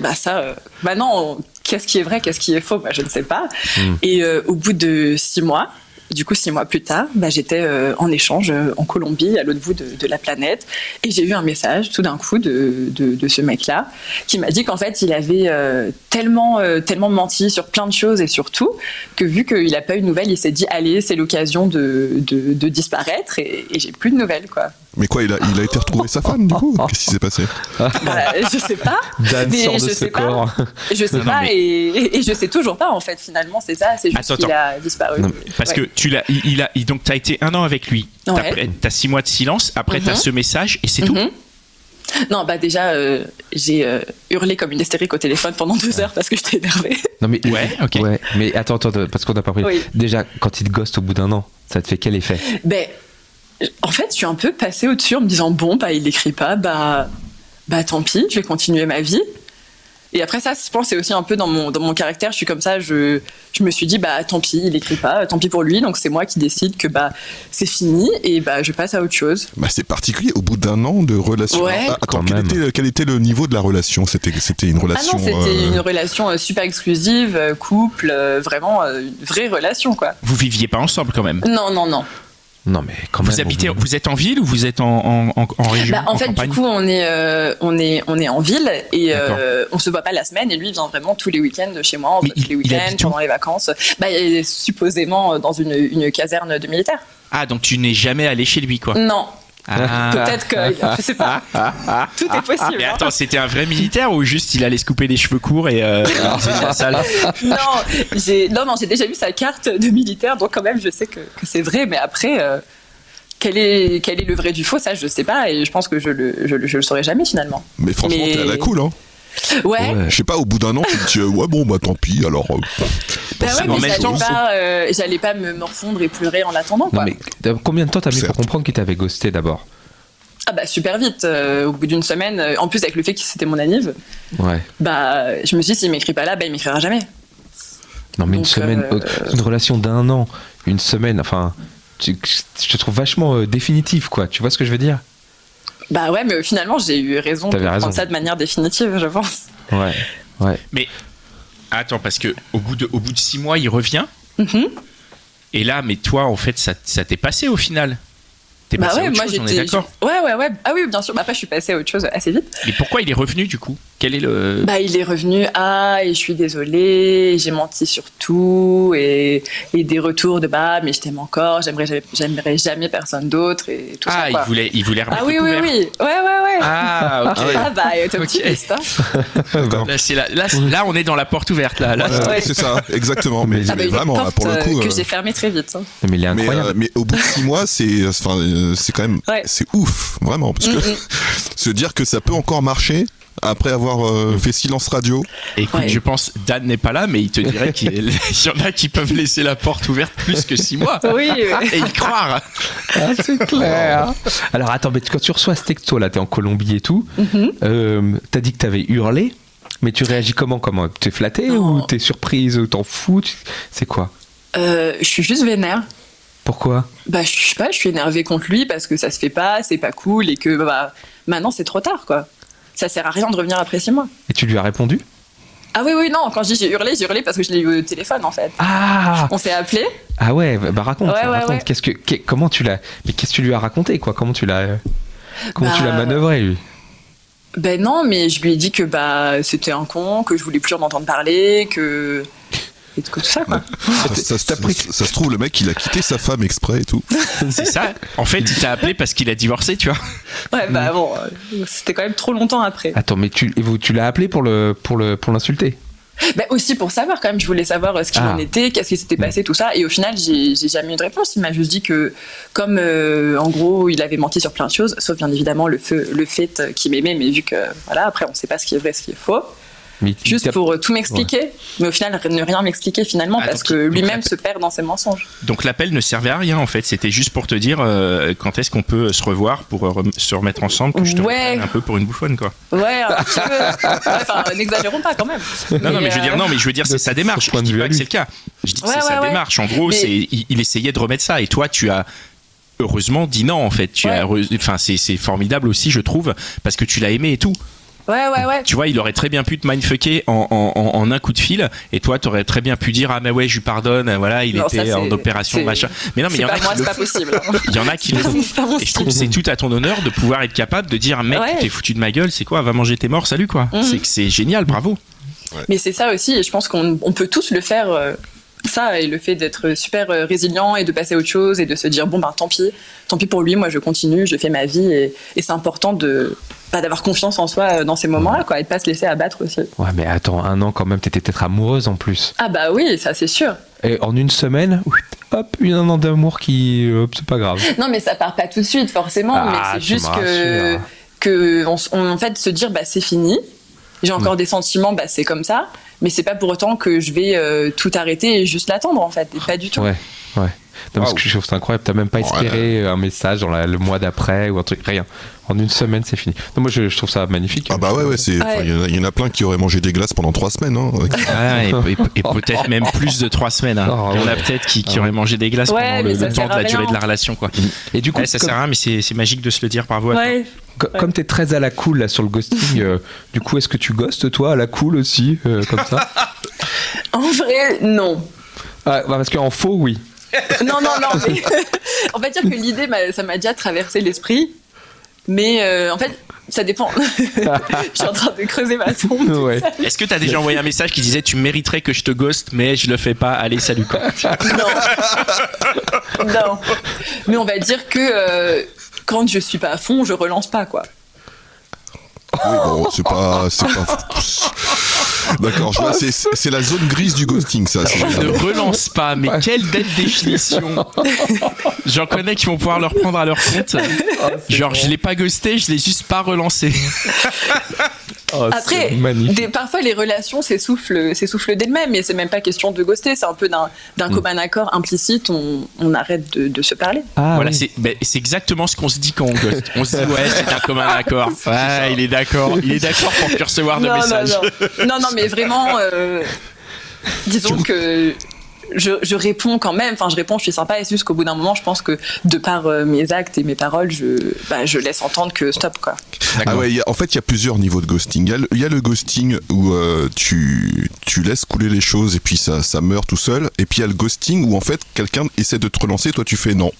Bah ça, euh, bah non, qu'est-ce qui est vrai, qu'est-ce qui est faux, bah je ne sais pas. Mm. Et euh, au bout de six mois, du coup six mois plus tard, bah, j'étais euh, en échange euh, en Colombie, à l'autre bout de, de la planète, et j'ai eu un message tout d'un coup de, de, de ce mec-là qui m'a dit qu'en fait il avait euh, tellement euh, tellement menti sur plein de choses et sur tout que vu qu'il n'a pas eu de nouvelles, il s'est dit allez c'est l'occasion de, de, de disparaître et, et j'ai plus de nouvelles quoi. Mais quoi il a, il a été retrouver sa femme du coup? Qu'est-ce qui s'est passé? Bah, je sais pas. Dan Mais sort de je ce sais pas. Je sais Non, pas mais- et, et je sais toujours pas en fait finalement c'est ça c'est juste qu'il a disparu. Non, Parce Ouais. que tu l'as, il, il a, donc t'as été un an avec lui. T'as Ouais. T'as six mois de silence. Après, t'as Mhm. ce message et c'est tout. Mhm. Non bah déjà euh, j'ai euh, hurlé comme une hystérique au téléphone pendant deux heures parce que j'étais énervée. Non mais Ouais, ok. Ouais, mais attends, attends, attends, parce qu'on n'a pas pris. Oui. Déjà, quand il te ghost au bout d'un an, ça te fait quel effet? Ben en fait, je suis un peu passée au-dessus en me disant bon, bah il écrit pas, bah bah tant pis, je vais continuer ma vie. Et après ça, je pense c'est aussi un peu dans mon, dans mon caractère. Je suis comme ça. Je, je me suis dit bah tant pis, il écrit pas, tant pis pour lui. Donc c'est moi qui décide que bah c'est fini et bah je passe à autre chose. Bah, c'est particulier. Au bout d'un an de relation. Ouais. Ah, attends, quel était, quel était le niveau de la relation? C'était c'était une Ah relation. non, c'était euh, une relation euh, super exclusive, euh, couple, vraiment une vraie relation quoi. Vous viviez pas ensemble quand même? Non non non. Non, mais quand Vous même. habitez, vous êtes en ville ou vous êtes en, en, en- en région Bah, en, fait, campagne du coup, on est, euh, on est, on est en ville et euh, on se voit pas la semaine. Et lui, il vient vraiment tous les week-ends chez moi, Mais tous les il- week-ends, pendant les vacances. Bah, il est supposément dans une, une caserne de militaires. Ah, donc tu n'es jamais allé chez lui, quoi. Non, Ah. peut-être que, je sais pas. Tout est possible. Mais hein. attends, c'était un vrai militaire ou juste il allait se couper les cheveux courts et euh, la salle? Non, j'ai, non, non, j'ai déjà vu sa carte de militaire, donc quand même, je sais que, que c'est vrai. Mais après, euh, quel est, quel est le vrai du faux, ça, je sais pas. Et je pense que je le, je, le- je le saurai jamais finalement. Mais franchement, Mais- t'es à la cool, hein. Ouais. Ouais. Je sais pas, au bout d'un an, tu te dis, euh, ouais, bon, bah tant pis, alors. euh, Bah ouais, mais j'allais pas, euh, j'allais pas me morfondre et pleurer en l'attendant. Non, Quoi. mais t'as- combien de temps t'as mis pour comprendre qu'il t'avait ghosté d'abord? Ah bah super vite, euh, au bout d'une semaine, euh, en plus avec le fait que c'était mon anniv, Ouais. bah je me suis dit s'il m'écrit pas là, bah il m'écrira jamais. Non, mais une semaine, euh, euh, une relation d'un an, une semaine, enfin, tu- je te trouve vachement euh, définitif, quoi. Tu vois ce que je veux dire? Bah ouais, mais finalement j'ai eu raison de prendre raison. ça de manière définitive, je pense. Ouais. Ouais. Attends, parce que au bout de, au bout de six mois, il revient. Mhm. Et là, mais toi, en fait, ça, ça t'est passé au final. T'es Bah passé à ouais, autre moi chose, on est j'étais. d'accord. Ouais, ouais, ouais. Ah oui, bien sûr. Bah après je suis passée à autre chose assez vite. Mais pourquoi il est revenu du coup? Quel est le Bah il est revenu, ah, et je suis désolée, j'ai menti sur tout, et, et des retours de bah, mais je t'aime encore, j'aimerais, jamais- j'aimerais jamais personne d'autre, et tout Ah, ça. il quoi. voulait, il voulait Ah remettre oui, le oui, oui. Ouais, ouais, ouais. Ah, ok. Ah bah, t'es optimiste, hein. Là, c'est la- là, là, on est dans la porte ouverte. Là, là. voilà, Ouais. C'est ça, exactement. Mais, Ah bah, mais vraiment, là, pour le euh, coup. que euh, j'ai fermée très vite. hein. Mais il est Mais, incroyable. euh, mais au bout de six mois, c'est enfin, euh, c'est quand même Ouais. c'est ouf, vraiment, parce que Mm, mm. se dire que ça peut encore marcher après avoir euh, fait silence radio. Écoute, Ouais. je pense Dan n'est pas là, mais il te dirait qu'il il y en a qui peuvent laisser la porte ouverte plus que six mois Oui, oui. et y croire. Ah, c'est clair. Alors attends, mais quand tu reçois ce texto là, t'es en Colombie et tout, Mhm. euh, t'as dit que t'avais hurlé, mais tu réagis comment Comment? T'es flatté Non. ou t'es surprise ou t'en fous? Tu- C'est quoi? Euh, je suis juste vénère. Pourquoi? Bah, je sais pas, je suis énervée contre lui parce que ça se fait pas, c'est pas cool et que bah, maintenant c'est trop tard, quoi. Ça sert à rien de revenir après six mois. Et tu lui as répondu? Ah oui, oui, non, quand je dis j'ai hurlé, j'ai hurlé parce que je l'ai eu au téléphone en fait. Ah On s'est appelé. Ah ouais, bah bah raconte, Ouais, raconte. ouais. Qu'est-ce que, comment tu l'as, mais qu'est-ce que tu lui as raconté quoi? Comment tu l'as, comment tu Bah, l'as manœuvré lui? Ben non, mais je lui ai dit que bah c'était un con, que je voulais plus en entendre parler, que. Et que tout ça, quoi. Ça, ça- ça- ça se trouve, le mec, il a quitté sa femme exprès et tout. C'est ça. En fait, il t'a appelé parce qu'il a divorcé, tu vois. Ouais, bah bon, euh, c'était quand même trop longtemps après. Attends, mais tu, tu l'as appelé pour le, pour le, pour l'insulter? Bah aussi pour savoir quand même, je voulais savoir euh, ce qu'il Ah. en était, qu'est-ce qui s'était passé, tout ça. Et au final, j'ai jamais eu de réponse. Il m'a juste dit que, comme euh, en gros, il avait menti sur plein de choses, sauf bien évidemment le, feu, le fait qu'il m'aimait, mais vu que voilà, après on sait pas ce qui est vrai, ce qui est faux. Juste pour euh, tout m'expliquer, mais au final ne rien m'expliquer finalement Ah, parce donc que lui-même se perd dans ses mensonges. Donc l'appel ne servait à rien en fait. C'était juste pour te dire euh, quand est-ce qu'on peut se revoir pour euh, rem- se remettre ensemble, que je te Ouais. un peu pour une bouffonne quoi. Ouais, un petit peu. Ouais, Enfin, n'exagérons pas quand même. Non, non, mais je veux dire, non, mais je veux dire, c'est sa démarche. Je dis pas que c'est le cas. Je dis que Ouais, c'est sa démarche. En gros, Mais- c'est il, il essayait de remettre ça. Et toi, tu as heureusement dit non en fait. Tu Ouais. as, enfin, c'est formidable aussi, je trouve, parce que tu l'as aimé et tout. Ouais, ouais, ouais. Tu vois, il aurait très bien pu te mindfucker en, en, en- en un coup de fil, et toi, t'aurais très bien pu dire ah mais ouais, je lui pardonne. Voilà, il Non, ça, était en opération machin. Mais non, mais il y en a moi, qui c'est pas possible. il y en a qui le font. C'est pas mon Et je trouve que c'est tout à ton honneur de pouvoir être capable de dire mec, Ouais. t'es foutu de ma gueule, c'est quoi Va manger tes morts, salut quoi. Mhm. C'est que c'est génial, bravo. Mais c'est ça aussi, et je pense qu'on on peut tous le faire. euh, ça et le fait d'être super euh, résilient et de passer à autre chose et de se dire bon ben tant pis, tant pis pour lui, moi je continue, je fais ma vie et, et c'est important de pas d'avoir confiance en soi euh, dans ces moments-là quoi et de pas se laisser abattre aussi. Ouais, mais attends, un an quand même, t'étais peut-être amoureuse en plus. Ah bah oui, ça c'est sûr. Et en une semaine, hop, une un an d'amour qui, hop, c'est pas grave. Non mais ça part pas tout de suite forcément, Ah, mais c'est tu juste que que on, en fait se dire bah c'est fini. J'ai encore des sentiments, bah c'est comme ça, mais c'est pas pour autant que je vais euh, tout arrêter et juste l'attendre en fait, et pas du tout. Ouais, ouais. Non, parce que je trouve ça incroyable. T'as même pas Ouais. espéré un message dans la- le mois d'après ou un truc. Rien. En une semaine, c'est fini. Non, moi, je, je trouve ça magnifique. Ah bah ouais, ouais, Il y en a- il y, en a plein qui auraient mangé des glaces pendant trois semaines. Hein. Ah, et, et- et peut-être même plus de trois semaines. hein. Oh, Il y en a ouais. peut-être qui, qui Ah auraient mangé des glaces Ouais, pendant le, temps de la durée de la relation. Quoi. Et du coup, Ouais, ça comme, sert à rien, mais c'est magique de se le dire. À toi. Ouais. co- comme t'es très à la cool là sur le ghosting, euh, du coup, est-ce que tu ghostes toi à la cool aussi, euh, comme ça? En vrai, non. ah, bah, Parce qu'en faux, oui. Non, non, non. Mais on va dire que l'idée, ça m'a déjà traversé l'esprit. Mais euh, en fait, ça dépend. je suis en train de creuser ma tombe. Ouais. Est-ce que tu as déjà envoyé un message qui disait tu mériterais que je te ghost, mais je le fais pas Allez, salut quoi. Non. non. Mais on va dire que euh, quand je suis pas à fond, je relance pas, quoi. Oui, bon, c'est pas. C'est pas. D'accord, je vois, c'est- la zone grise du ghosting, ça. c'est- Ne relance pas, mais quelle belle définition J'en connais qui vont pouvoir le reprendre à leur compte. Genre, je l'ai pas ghosté, je l'ai juste pas relancé. Oh, Après, des- parfois les relations s'essoufflent, s'essoufflent d'elles-mêmes, mais c'est même pas question de ghoster, c'est un peu d'un, d'un commun accord implicite, on, on arrête de, de se parler. Ah, voilà, oui. c'est ben, c'est exactement ce qu'on se dit quand on ghost. On se dit, ouais, c'est un commun accord. Ouais, il est d'accord. Il est d'accord pour plus recevoir de non, messages. non, non, non, non, mais vraiment, euh, disons que je, je réponds quand même, enfin je réponds, je suis sympa, et c'est juste qu'au bout d'un moment, je pense que de par euh, mes actes et mes paroles, je, bah, je laisse entendre que stop, quoi. Ah ouais, il y a- en fait, il y a plusieurs niveaux de ghosting. Il y a le, il y a le ghosting où euh, tu, tu laisses couler les choses et puis ça, ça meurt tout seul. Et puis il y a le ghosting où en fait quelqu'un essaie de te relancer, toi tu fais non.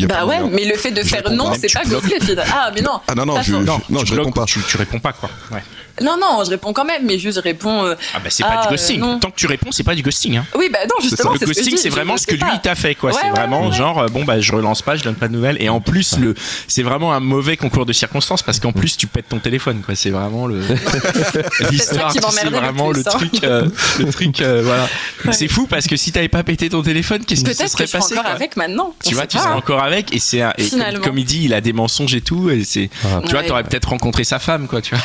Bah ouais, moyen. mais le fait de Je faire non, c'est pas finalement. Ah, mais non. Ah non, non, je, je- Non, tu je réponds pas. Tu, tu réponds pas quoi. Ouais. Non, non, je réponds quand même, mais juste je réponds. euh, Ah bah c'est pas Ah, du euh, ghosting. Tant que tu réponds, c'est pas du ghosting. Hein. Oui, bah non, justement, Le c'est ghosting, c'est vraiment ce que lui t'a fait, quoi. Ouais, c'est ouais, vraiment ouais. genre, euh, bon, bah, je relance pas, je donne pas de nouvelles. Et en plus, le, c'est vraiment un mauvais concours de circonstances parce qu'en plus, tu pètes ton téléphone, quoi. C'est vraiment le, l'histoire, le vraiment le plus, hein. truc, euh, le truc, euh, voilà. Ouais. C'est fou parce que si t'avais pas pété ton téléphone, qu'est-ce qui se Peut-être serait que je passé, encore avec maintenant. tu vois, tu serais encore avec et c'est comme, Finalement. comme il dit, il a des mensonges et tout et c'est Ah. tu vois, t'aurais peut-être rencontré sa femme quoi, tu vois.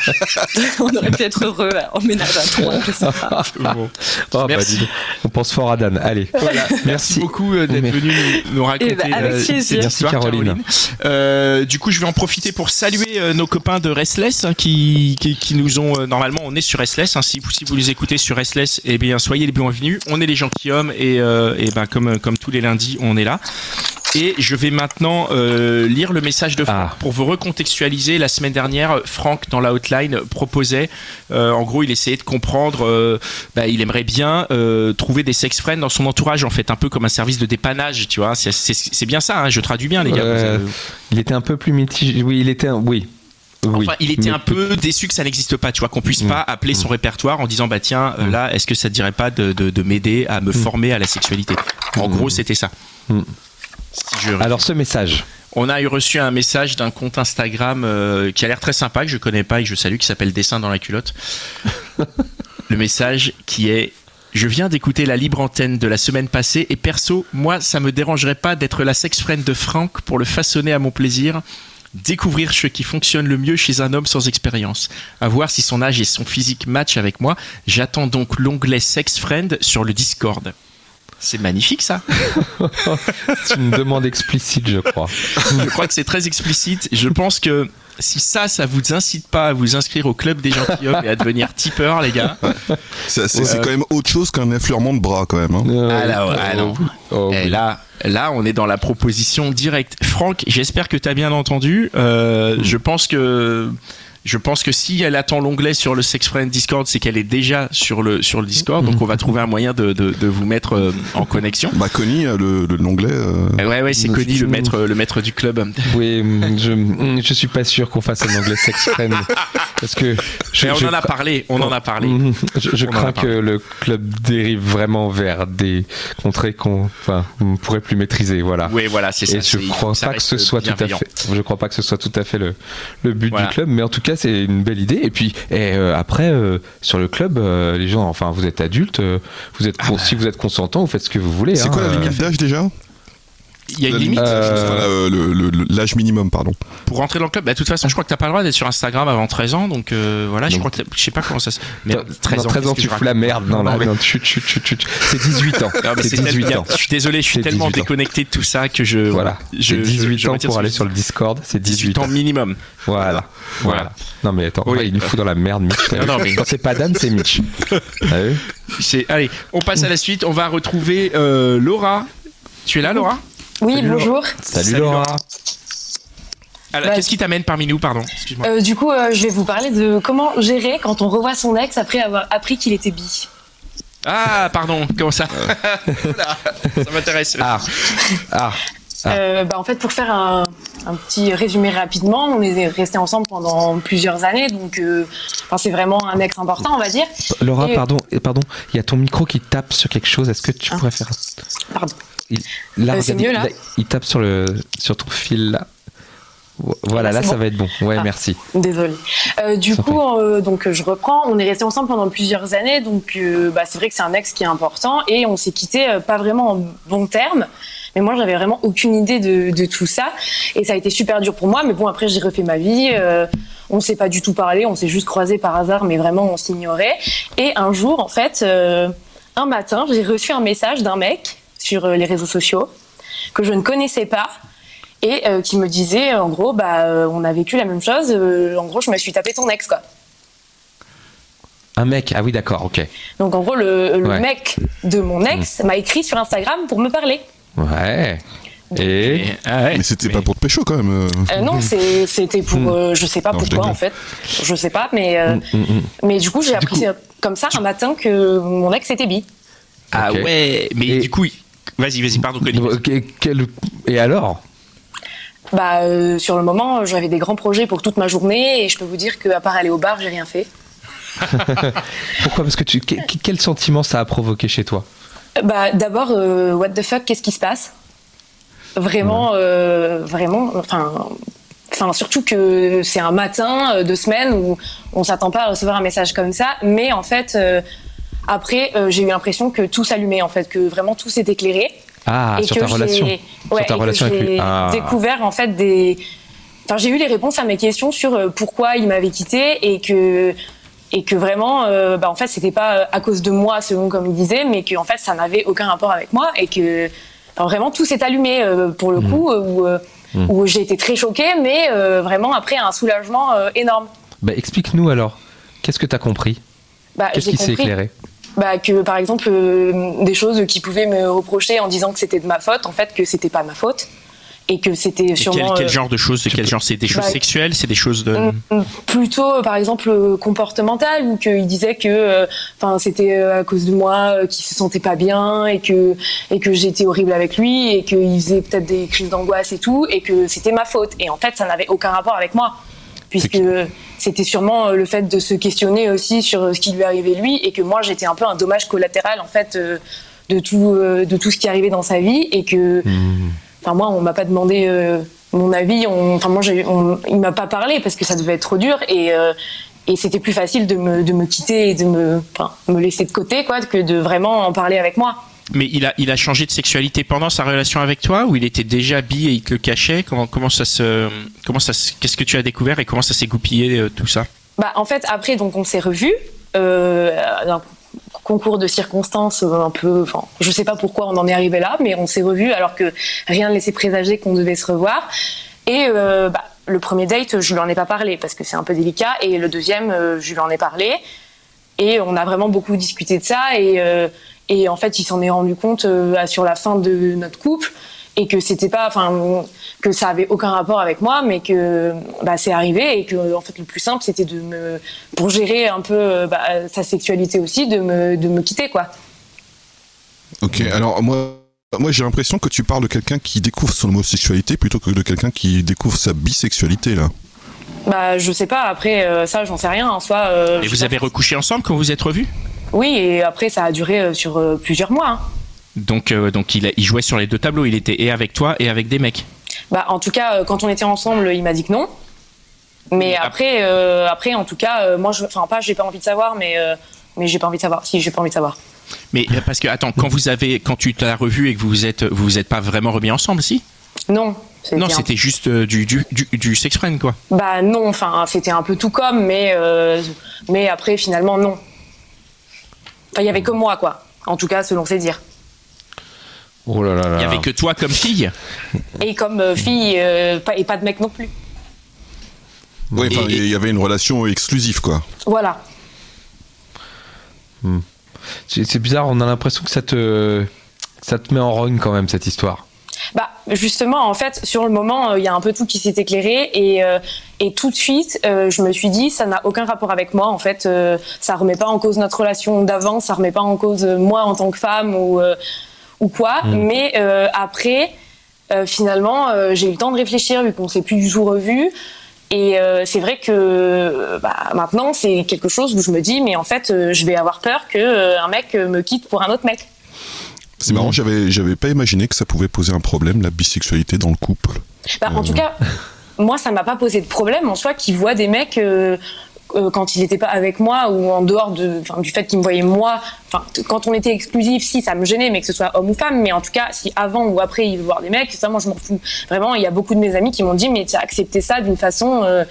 On aurait pu être heureux à emménager à trois, je sais pas. Bon. Oh, bah, Merci. dis donc. on pense fort à Dan. Allez. Voilà, merci Merci. beaucoup euh, d'être venu nous, nous raconter ben, avec euh, plaisir. Merci, histoire, Caroline. Euh, du coup, je vais en profiter pour saluer euh, nos copains de Restless hein, qui, qui, qui nous ont euh, normalement on est sur Restless. hein. si, vous- si vous les écoutez sur Restless, eh bien soyez les bienvenus. On est les gentilshommes et, euh, et ben comme comme tous les lundis, on est là. Et je vais maintenant euh, lire le message de Franck Ah. pour vous recontextualiser. La semaine dernière, Franck dans la hotline proposait, euh, en gros, il essayait de comprendre. euh, bah, il aimerait bien euh, trouver des sex friends dans son entourage, en fait, un peu comme un service de dépannage, tu vois. C'est- bien ça. hein, je traduis bien, les gars. Vous Il était un peu plus mitigé. Oui, il était. un- Oui. Oui. Enfin, il était un peu déçu que ça n'existe pas, tu vois, qu'on puisse Mm. pas appeler son répertoire en disant bah tiens Mm. là est-ce que ça te dirait pas de, de, de m'aider à me former à la sexualité? En Mm. gros c'était ça. Mm. Si je- Alors, ce message. On a eu reçu un message d'un compte Instagram euh, qui a l'air très sympa que je connais pas et que je salue qui s'appelle Dessin dans la culotte. Le message qui est je viens d'écouter la libre antenne de la semaine passée et perso, moi, ça me dérangerait pas d'être la sex friend de Franck pour le façonner à mon plaisir. Découvrir ce qui fonctionne le mieux chez un homme sans expérience. À voir si son âge et son physique matchent avec moi. J'attends donc l'onglet sex friend sur le Discord. C'est magnifique ça. C'est une demande explicite, je crois. Je crois que c'est très explicite. Je pense que si ça, ça vous incite pas à vous inscrire au club des gentilshommes et à devenir tipeur, les gars. C'est c'est- c'est Ouais. quand même autre chose qu'un effleurement de bras quand même. hein. Ah là, ouais, ah non. Oh, Et oui. là, là, on est dans la proposition directe. Franck, j'espère que tu as bien entendu. Euh, Je pense que. Je pense que si elle attend l'onglet sur le Sex Friend Discord, c'est qu'elle est déjà sur le, sur le Discord. Donc on va trouver un moyen de, de, de vous mettre euh, en connexion. Bah Connie, euh, le le- l'onglet. euh, Ouais, ouais, c'est Cody, le maître, le maître du club. Oui, mm, je, mm, je suis pas sûr qu'on fasse un anglais sex friend. Parce que. je- Mais on je en a parlé, on en a parlé. Je, je crains que le club dérive vraiment vers des contrées qu'on enfin, on pourrait plus maîtriser. Voilà. Oui, voilà, c'est ça. Et je crois ça pas que ce reste soit tout à bienveillant. fait. Je crois pas que ce soit tout à fait le, le but Voilà. du club, mais en tout cas c'est une belle idée. Et puis et, euh, après euh, sur le club, euh, les gens, enfin vous êtes adultes, vous êtes Ah bah. si vous êtes consentant, vous faites ce que vous voulez. C'est hein, quoi la euh, limite d'âge déjà? Il y a une limite Euh, euh, l'âge minimum, pardon. pour rentrer dans le club. Bah, de toute façon, je crois que t'as pas le droit d'être sur Instagram avant 13 ans, donc euh, voilà. Je crois que je sais pas comment ça se. Merde, 13 dans ans. 13 ans, tu fous la merde. Non, mais- non, chut, chut, chut, chut. C'est 18 ans. Non, mais C'est c'est 18 tellement- ans. Je suis désolé, je suis tellement 18 ans. déconnecté de tout ça que je. Voilà. Je, C'est je- 18 je ans pour aller sur le Discord. C'est 18 18 ans minimum. Voilà. Voilà. Non, mais attends, Oui. ouais, il nous fout dans la merde, Mitch. Non, non, mais- Quand c'est pas Dan, c'est Mitch. C'est- Allez, on passe à la suite. On va retrouver euh, Laura. Tu es là, Laura? Oui, Salut, Laura. bonjour. Salut, Salut, Laura. Laura. Alors, Bah, Qu'est-ce qui t'amène parmi nous, pardon? Excuse-moi. Euh, du coup, euh, je vais vous parler de comment gérer quand on revoit son ex après avoir appris qu'il était bi. Ah, pardon, comment ça? Oula, Ça m'intéresse. Ah. Ah. Ah. Euh, bah, en fait, pour faire un, un petit résumé rapidement, on est restés ensemble pendant plusieurs années, donc euh, enfin, c'est vraiment un ex important, on va dire. Laura, Et- pardon, euh, pardon, il y a ton micro qui tape sur quelque chose. Est-ce que tu Ah. pourrais faire Pardon. Il, là, Euh, c'est regarde, mieux, là il, il tape sur le sur ton fil là. Voilà, Là, là, ça bon va être bon. Ouais, Ah. merci. Désolée. Euh, du coup, euh, donc je reprends. On est restés ensemble pendant plusieurs années, donc euh, bah, c'est vrai que c'est un ex qui est important et on s'est quitté pas vraiment en bons termes. Mais moi, j'avais vraiment aucune idée de, de tout ça et ça a été super dur pour moi. Mais bon, après, j'ai refait ma vie. on s'est pas du tout parlé, on s'est juste croisés par hasard, mais vraiment on s'ignorait. Et un jour, en fait, un matin, j'ai reçu un message d'un mec sur euh, les réseaux sociaux que je ne connaissais pas et euh, qui me disait en gros bah euh, on a vécu la même chose euh, en gros je me suis tapé ton ex quoi Un mec. Ah oui, d'accord. Ok. donc en gros le, le Ouais. Mec de mon ex m'a écrit sur Instagram pour me parler Ouais. Et Et- ah ouais, Mais c'était mais- pas pour te pécho quand même. euh. Non c'était pour Mm. euh, je sais pas Non, pourquoi en fait je sais pas mais euh, Mm, mm, mm. mais du coup j'ai appris coup- comme ça un matin que mon ex était bi Ah ouais, mais Et- du coup, il- vas-y, vas-y, pardon, quel- Et alors bah euh, sur le moment j'avais des grands projets pour toute ma journée et je peux vous dire que à part aller au bar j'ai rien fait. Pourquoi? Parce que tu. que- Quel sentiment ça a provoqué chez toi? Bah d'abord, euh, what the fuck, qu'est-ce qui se passe? Vraiment, euh, vraiment, enfin, enfin surtout que c'est un matin de semaine où on s'attend pas à recevoir un message comme ça, mais en fait, euh, après, euh, j'ai eu l'impression que tout s'allumait, en fait, que vraiment tout s'est éclairé. Ah, et sur que ta relation. ouais, sur ta et que relation avec lui. j'ai Ah. découvert en fait des. Enfin, j'ai eu les réponses à mes questions sur euh, pourquoi il m'avait quitté et que et que vraiment, euh, bah, en fait, c'était pas euh, à cause de moi, selon comme il disait, mais que en fait, ça n'avait aucun rapport avec moi et que enfin, vraiment tout s'est allumé euh, pour le Mm. coup euh, où, où j'ai été très choquée, mais vraiment après un soulagement énorme. Bah, explique-nous alors. Qu'est-ce que t'as compris? Bah, Qu'est-ce qui s'est éclairé? Bah, que par exemple euh, des choses qui pouvaient me reprocher en disant que c'était de ma faute, en fait que c'était pas ma faute et que c'était Et quel, sûrement quel euh, genre de choses De quel genre C'est des choses Bah, sexuelles C'est des choses de. Mm, plutôt euh, par exemple euh, comportemental ou qu'il disait que euh, enfin c'était à cause de moi euh, qu'il se sentait pas bien et que et que j'étais horrible avec lui et qu'il faisait peut-être des crises d'angoisse et tout et que c'était ma faute et en fait ça n'avait aucun rapport avec moi puisque c'était sûrement euh, le fait de se questionner aussi sur euh, ce qui lui arrivait lui et que moi j'étais un peu un dommage collatéral en fait euh, de tout de tout ce qui arrivait dans sa vie et que Hmm. Enfin, moi, on m'a pas demandé euh, mon avis. On, enfin, moi, on, il m'a pas parlé parce que ça devait être trop dur et, euh, et c'était plus facile de me, de me quitter et de me, enfin, me laisser de côté, quoi, que de vraiment en parler avec moi. Mais il a, il a changé de sexualité pendant sa relation avec toi ou il était déjà bi et il te le cachait? Comment, comment ça se, comment ça, qu'est-ce que tu as découvert et comment ça s'est goupillé euh, tout ça? Bah, en fait, après, donc, on s'est revus. Euh, concours de circonstances euh, un peu enfin je sais pas pourquoi on en est arrivé là mais on s'est revus alors que rien ne laissait présager qu'on devait se revoir. Et euh, bah, le premier date je lui en ai pas parlé parce que c'est un peu délicat et le deuxième je lui en ai parlé. Et on a vraiment beaucoup discuté de ça et et en fait il s'en est rendu compte euh, sur la fin de notre couple et que c'était pas enfin que ça avait aucun rapport avec moi mais que bah, c'est arrivé et que en fait le plus simple c'était de me pour gérer un peu euh, bah, sa sexualité aussi de me de me quitter quoi. Ok, alors moi, moi j'ai l'impression que tu parles de quelqu'un qui découvre son homosexualité plutôt que de quelqu'un qui découvre sa bisexualité là. bah je sais pas après euh, ça j'en sais rien en soi euh, Et vous avez recouché ensemble quand vous êtes revus? Oui et après ça a duré euh, sur euh, plusieurs mois hein. Donc, euh, donc il, a- il jouait sur les deux tableaux. Il était et avec toi et avec des mecs. Bah, en tout cas, quand on était ensemble, il m'a dit que non. Mais après, euh, après, en tout cas, euh, moi, je, enfin pas, j'ai pas envie de savoir, mais mais j'ai pas envie de savoir. Si, j'ai pas envie de savoir. Mais parce que attends, quand vous avez, quand tu t'as revu et que vous vous êtes, vous vous êtes pas vraiment remis ensemble, si? Non. Non, c'était juste du, du, du, du sex friend, quoi. Bah non, enfin c'était un peu tout comme, mais mais après finalement non. Enfin il y avait que moi quoi. En tout cas selon ses dires. Oh là là là. Il y avait que toi comme fille. Et comme euh, fille euh, et pas de mec non plus. Oui, enfin, il y avait une relation exclusive, quoi. Voilà. C'est c'est bizarre, on a l'impression que ça te, ça te met en rogne quand même cette histoire. Bah justement en fait sur le moment euh, il y a un peu tout qui s'est éclairé et euh, et tout de suite euh, je me suis dit ça n'a aucun rapport avec moi en fait euh, ça remet pas en cause notre relation d'avant ça remet pas en cause moi en tant que femme ou ou quoi. Mais euh, après finalement j'ai eu le temps de réfléchir vu qu'on s'est plus du tout revu et c'est vrai que bah, maintenant c'est quelque chose où je me dis mais en fait je vais avoir peur que un mec me quitte pour un autre mec C'est marrant, j'avais, j'avais pas imaginé que ça pouvait poser un problème, la bisexualité dans le couple. Bah, En Euh. tout cas, moi, ça m'a pas posé de problème en soi qu'il voit des mecs euh, euh, quand il n'était pas avec moi ou en dehors de, enfin, du fait qu'il me voyait moi. Enfin, t- quand on était exclusif, si ça me gênait, mais que ce soit homme ou femme. Mais en tout cas, si avant ou après il veut voir des mecs, ça, moi, je m'en fous. Vraiment, il y a beaucoup de mes amis qui m'ont dit, mais tu as accepté ça d'une façon. euh,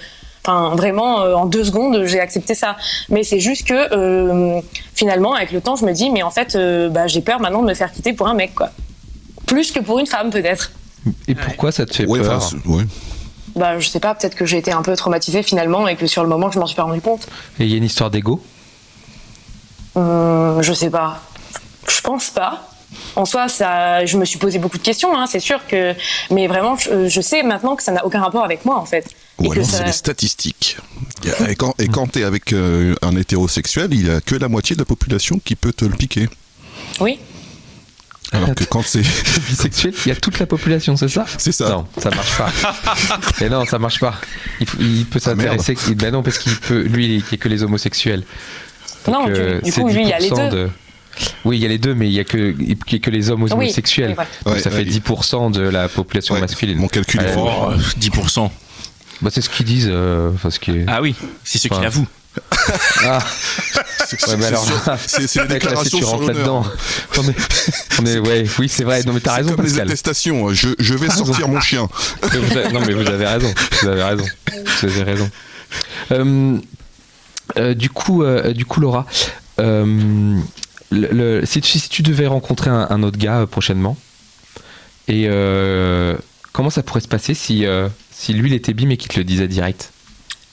Enfin, vraiment, euh, en deux secondes, j'ai accepté ça. Mais c'est juste que euh, finalement, avec le temps, je me dis, mais en fait, euh, bah, j'ai peur maintenant de me faire quitter pour un mec, quoi. Plus que pour une femme, peut-être. Et pourquoi ça te fait Ouais, peur enfin, c'est- ouais. Bah, je sais pas, peut-être que j'ai été un peu traumatisée finalement et que sur le moment, je m'en suis pas rendu compte. Et il y a une histoire d'ego? Hum, je sais pas. Je pense pas. En soi, ça, je me suis posé beaucoup de questions, hein, c'est sûr que. Mais vraiment, je, je sais maintenant que ça n'a aucun rapport avec moi en fait. Ou alors ça- c'est les statistiques. Et quand, et quand t'es avec euh, un hétérosexuel, il y a que la moitié de la population qui peut te le piquer. Oui. Alors que quand c'est. bisexuel, il y a toute la population, c'est ça? C'est ça. Non, ça marche pas. Et non, ça marche pas. Il, il peut Ah, s'intéresser. il- ben non, parce qu'il peut. Lui, il n'y a que les homosexuels. Non, Donc, euh, du coup, lui, il y a les 10% deux. de- Oui, il y a les deux, mais il y a que, il y a que les hommes homosexuels. oui, voilà. Donc Ouais, ça fait ouais. 10% de la population Ouais, masculine. Mon calcul est faux. Oh, 10%. Bah, c'est ce qu'ils disent. euh, enfin, ce qui est- Ah oui, c'est ce qu'il Ouais. avoue. Ah, C'est ouais, les si déclarations tu sur rentres l'honneur. là-dedans. On est, on est- ouais, oui, c'est vrai. Non, mais t'as raison, comme les Pascal. attestations. Je, je vais sortir mon chien. Mais vous avez- non, mais vous avez raison. Vous avez raison. Vous avez raison. Euh, euh, du coup, euh, du coup, Laura, euh, le- le- si, tu, si tu devais rencontrer un, un autre gars euh, prochainement, et euh, comment ça pourrait se passer si, euh, si lui il était bim et qu'il te le disait direct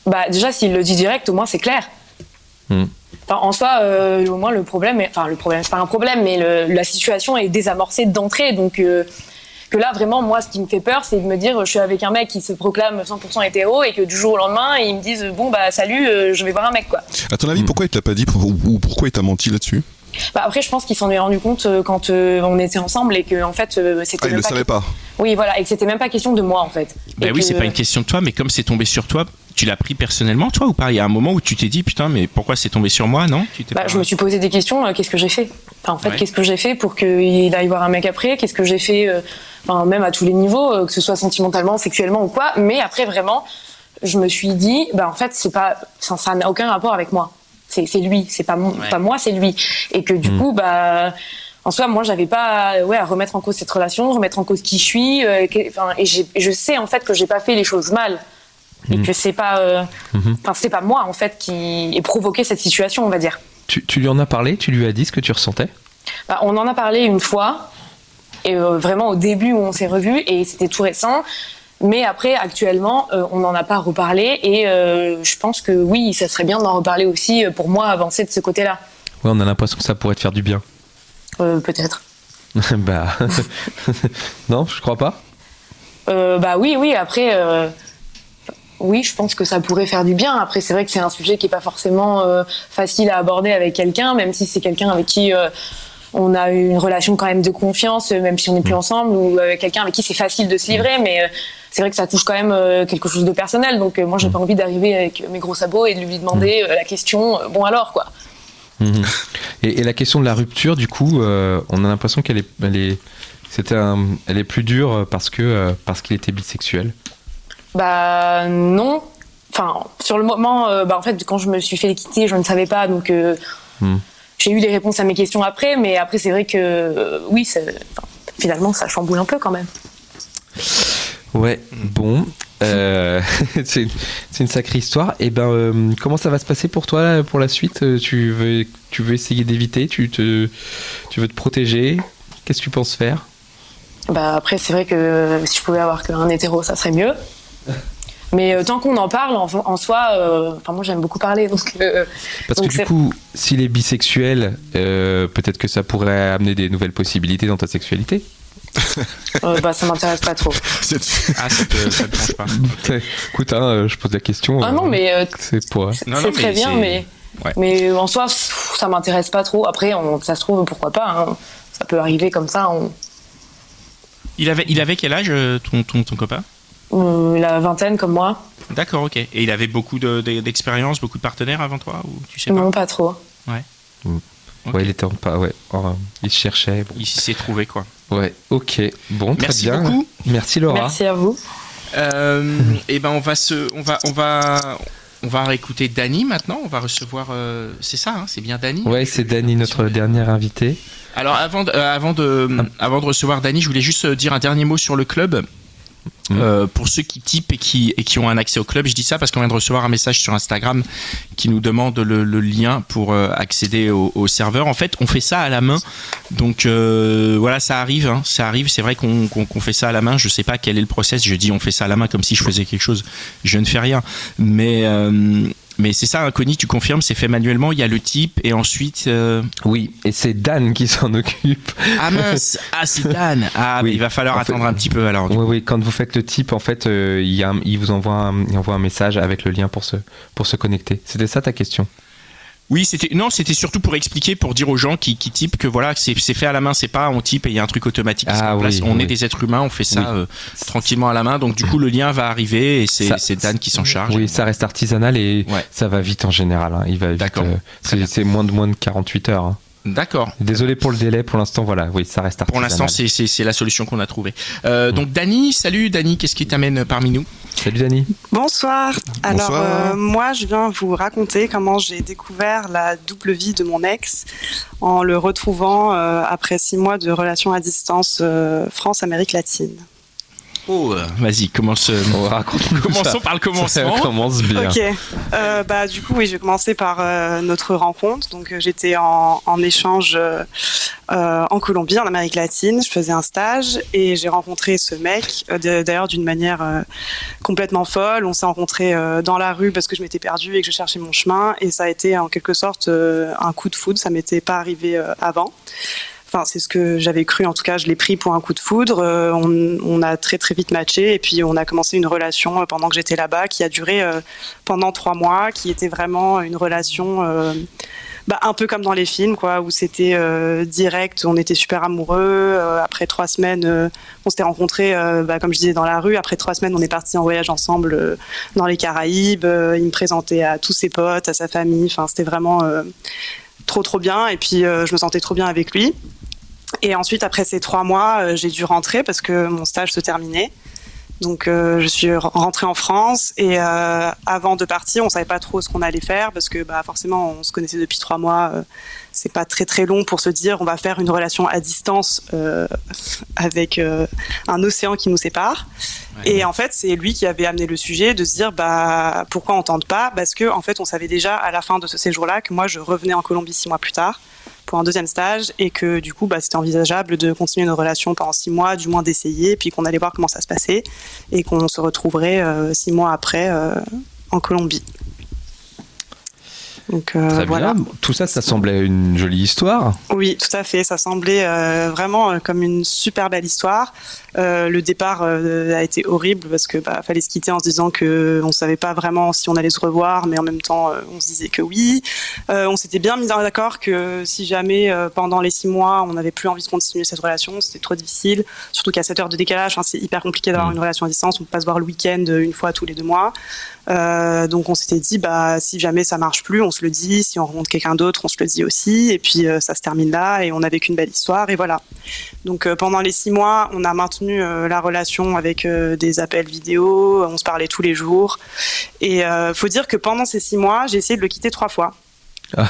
Bah, déjà, s'il le dit direct, au moins, c'est clair. Hmm. Enfin, en soi, euh, au moins, le problème, est- enfin, le problème, c'est pas un problème, mais le- la situation est désamorcée d'entrée. Donc, euh, que là, vraiment, moi, ce qui me fait peur, c'est de me dire, je suis avec un mec qui se proclame 100% hétéro et que du jour au lendemain, ils me disent, bon, bah, salut, euh, je vais voir un mec, quoi. À ton avis, pourquoi il t'a pas dit ou, ou pourquoi il t'a menti là-dessus? Bah, après, je pense qu'il s'en est rendu compte euh, quand euh, on était ensemble et que, en fait, euh, c'était Ah, il même le pas savait pas. Oui, voilà, et que c'était même pas question de moi, en fait. Bah Et oui, que- c'est pas une question de toi, mais comme c'est tombé sur toi, tu l'as pris personnellement, toi, ou pas? Il y a un moment où tu t'es dit, putain, mais pourquoi c'est tombé sur moi, non? Tu Bah, pas- je me suis posé des questions. euh, qu'est-ce que j'ai fait? Enfin, En fait, Ouais. qu'est-ce que j'ai fait pour qu'il aille voir un mec après? Qu'est-ce que j'ai fait euh, Enfin, même à tous les niveaux, euh, que ce soit sentimentalement, sexuellement ou quoi? Mais après, vraiment, je me suis dit, bah en fait, c'est pas, ça n'a aucun rapport avec moi. C'est c'est lui, c'est pas mon- Ouais. pas moi, c'est lui. Et que du coup, bah. En soi, moi, j'avais pas, ouais, à remettre en cause cette relation, remettre en cause qui je suis. euh, que- et, je sais en fait que j'ai pas fait les choses mal, et que c'est pas, euh, enfin, c'est pas moi en fait qui ai provoqué cette situation, on va dire. tu, tu lui en as parlé? Tu lui as dit ce que tu ressentais? Bah, on en a parlé une fois, et euh, vraiment au début où on s'est revus, et c'était tout récent. Mais après, actuellement, euh, on n'en a pas reparlé, et euh, je pense que oui, ça serait bien d'en reparler aussi euh, pour moi avancer de ce côté-là, Ouais, on a l'impression que ça pourrait te faire du bien. Euh, peut-être. bah. non, je crois pas. Euh, bah oui, oui. Après, euh, oui, je pense que ça pourrait faire du bien. Après, c'est vrai que c'est un sujet qui est pas forcément facile à aborder avec quelqu'un, même si c'est quelqu'un avec qui on a une relation quand même de confiance, euh, même si on n'est plus ensemble, ou avec quelqu'un avec qui c'est facile de se livrer. Mais euh, c'est vrai que ça touche quand même euh, quelque chose de personnel. Donc euh, moi, j'ai pas envie d'arriver avec mes gros sabots et de lui demander euh, la question. euh, bon alors quoi. Mhm. Et, et la question de la rupture, du coup, euh, on a l'impression qu'elle est, elle est, c'était un- elle est plus dure parce que euh, parce qu'il était bisexuel. Bah non. Enfin, sur le moment, euh, bah, en fait, quand je me suis fait quitter, je ne savais pas. Donc, euh. J'ai eu des réponses à mes questions après, mais après, c'est vrai que euh, oui, finalement, ça chamboule un peu quand même. Ouais, bon. Euh, c'est une sacrée histoire. Et eh ben, euh, comment ça va se passer pour toi pour la suite? Tu veux, tu veux essayer d'éviter? Tu, te, tu veux te protéger? Qu'est-ce que tu penses faire? Bah après, c'est vrai que si je pouvais avoir qu'un hétéro, ça serait mieux. Mais euh, tant qu'on en parle, en, soi, euh, enfin moi j'aime beaucoup parler. Donc, euh, Parce que du coup, s'il est bisexuel, peut-être que ça pourrait amener des nouvelles possibilités dans ta sexualité? Bah ça m'intéresse pas trop. ah ça te, ça te pas. Écoute, hein, je pose la question. Ah non mais c'est pour. C'est très bien, mais mais en soi ça m'intéresse pas trop. Après, on, ça se trouve pourquoi pas. Hein. Ça peut arriver comme ça. On, il avait, il avait quel âge, euh, ton, ton, ton copain? Euh, La vingtaine, comme moi. D'accord, ok. Et il avait beaucoup d'expérience, beaucoup de partenaires avant toi ou tu sais pas Non, pas trop. Ouais. Mm. Ouais, il était pas, ouais. Oh, il cherchait. Il s'est trouvé quoi. Ouais, ok. Bon, très Merci bien. Beaucoup. Merci Laura. Merci à vous. Euh, et eh ben on va se, on va, on va, on va réécouter Dany maintenant. On va recevoir, c'est ça, hein, c'est bien Dany. Ouais, c'est Dany, notre dernière invitée. Alors avant de, euh, avant de, ah. avant de recevoir Dany, je voulais juste euh, dire un dernier mot sur le club. Mm. Euh, pour ceux qui typent et qui, ont un accès au club, je dis ça parce qu'on vient de recevoir un message sur Instagram qui nous demande le, lien pour accéder au, serveur. En fait, on fait ça à la main. Donc voilà, ça arrive. Hein, ça arrive. C'est vrai qu'on fait ça à la main. Je sais pas quel est le process. Je dis on fait ça à la main comme si je faisais quelque chose. Je ne fais rien. Mais mais c'est ça, Connie, tu confirmes, c'est fait manuellement. Il y a le type et ensuite. Euh, oui, et c'est Dan qui s'en occupe. Ah mince, ah c'est Dan. Ah, oui. il va falloir attendre un petit peu alors. Oui, oui, quand vous faites le type, en fait, euh, il, y a, il vous envoie un, il envoie un message avec le lien pour se, pour se connecter. C'était ça ta question? Oui, c'était non, c'était surtout pour expliquer, pour dire aux gens qui, qui typent que voilà, c'est fait à la main, c'est pas on type et il y a un truc automatique. Ah, on est des êtres humains, on fait ça euh, tranquillement à la main. Donc du coup, le lien va arriver et c'est Dan qui s'en charge. Oui, ça reste artisanal et ça va vite en général. Hein. Il va D'accord. Euh, c'est moins de moins de 48 heures. Hein. D'accord. Désolé pour le délai, pour l'instant, voilà, oui, ça reste artisanal. Pour l'instant, c'est la solution qu'on a trouvée. Euh, donc, Dani, salut Dani, qu'est-ce qui t'amène parmi nous? Salut Dani. Bonsoir. Alors, euh, moi, je viens vous raconter comment j'ai découvert la double vie de mon ex en le retrouvant euh, après six mois de relation à distance France-Amérique latine. Oh, vas-y, commence. Euh, commençons par le commencement. Ça commence bien. Ok. Euh, bah, du coup, oui, je vais commencer par euh, notre rencontre. Donc, j'étais en, échange en Colombie, en Amérique latine. Je faisais un stage et j'ai rencontré ce mec, d'ailleurs d'une manière complètement folle. On s'est rencontrés dans la rue parce que je m'étais perdue et que je cherchais mon chemin. Et ça a été en quelque sorte un coup de foudre. Ça m'était pas arrivé avant. Enfin, c'est ce que j'avais cru. En tout cas, je l'ai pris pour un coup de foudre. Euh, on, a très très vite matché et puis on a commencé une relation euh, pendant que j'étais là-bas qui a duré euh, pendant trois mois, qui était vraiment une relation. Bah, un peu comme dans les films, quoi, où c'était direct, on était super amoureux. après trois semaines, on s'était rencontrés, bah, comme je disais, dans la rue. Après trois semaines, on est partis en voyage ensemble dans les Caraïbes. il me présentait à tous ses potes, à sa famille. Enfin, c'était vraiment trop trop bien. Et puis, je me sentais trop bien avec lui. Et ensuite, après ces trois mois, euh, j'ai dû rentrer parce que mon stage se terminait. Donc, euh, je suis rentrée en France et euh, avant de partir, on savait pas trop ce qu'on allait faire parce que, bah, forcément, on se connaissait depuis trois mois. C'est pas très très long pour se dire on va faire une relation à distance avec un océan qui nous sépare. Et en fait, c'est lui qui avait amené le sujet de se dire bah pourquoi on tente pas? Parce que en fait, on savait déjà à la fin de ce séjour-là que moi, je revenais en Colombie six mois plus tard pour un deuxième stage et que du coup bah, c'était envisageable de continuer une relation pendant six mois, du moins d'essayer, puis qu'on allait voir comment ça se passait et qu'on se retrouverait euh, six mois après euh, en Colombie. Donc, euh, voilà. Tout ça, ça semblait une jolie histoire. Oui, tout à fait. Ça semblait euh, vraiment euh, comme une super belle histoire. le départ a été horrible parce que bah, fallait se quitter en se disant que on savait pas vraiment si on allait se revoir, mais en même temps, on se disait que oui. on s'était bien mis d'accord que si jamais pendant les six mois, on n'avait plus envie de continuer cette relation, c'était trop difficile. Surtout qu'à 7 heures de décalage, c'est hyper compliqué d'avoir mmh. une relation à distance. On peut pas se voir le week-end une fois tous les deux mois. Donc on s'était dit, bah si jamais ça marche plus, on se le dit. Si on rencontre quelqu'un d'autre, on se le dit aussi. Et puis euh, ça se termine là et on a vécu une belle histoire et voilà. Donc euh, pendant les six mois, on a maintenu euh, la relation avec des appels vidéo. On se parlait tous les jours. Et faut dire que pendant ces six mois, j'ai essayé de le quitter trois fois. Ah.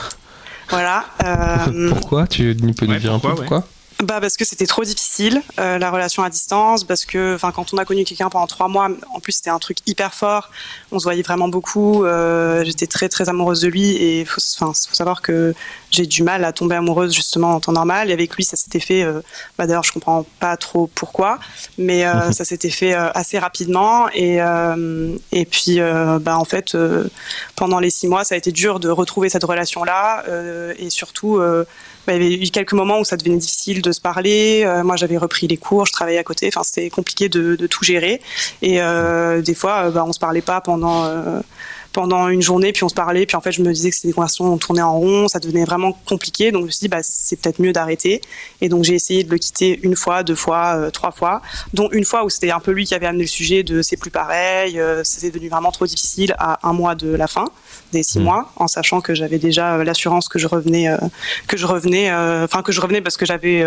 Voilà. pourquoi? Tu peux nous dire un peu pourquoi? Bah parce que c'était trop difficile euh, la relation à distance parce que enfin quand on a connu quelqu'un pendant trois mois en plus c'était un truc hyper fort. On se voyait vraiment beaucoup euh, j'étais très très amoureuse de lui et faut enfin faut savoir que j'ai du mal à tomber amoureuse justement en temps normal. Et avec lui ça s'était fait euh, bah d'ailleurs je comprends pas trop pourquoi mais euh, ça s'était fait euh, assez rapidement. Et euh, et puis bah en fait pendant les six mois ça a été dur de retrouver cette relation là et surtout bah, il y avait eu quelques moments où ça devenait difficile de se parler. Euh, moi, j'avais repris les cours, je travaillais à côté. Enfin, c'était compliqué de, de, tout gérer. Et euh, des fois, euh, bah, on se parlait pas pendant pendant une journée, puis on se parlait, puis en fait je me disais que c'était des conversations on tournait en rond, ça devenait vraiment compliqué, donc je me suis dit bah c'est peut-être mieux d'arrêter, et donc j'ai essayé de le quitter une fois, deux fois, trois fois, dont une fois où c'était un peu lui qui avait amené le sujet de c'est plus pareil, euh, c'était devenu vraiment trop difficile à un mois de la fin des six mmh. mois, en sachant que j'avais déjà euh, l'assurance que je revenais, euh, que je revenais, euh, enfin que je revenais parce que j'avais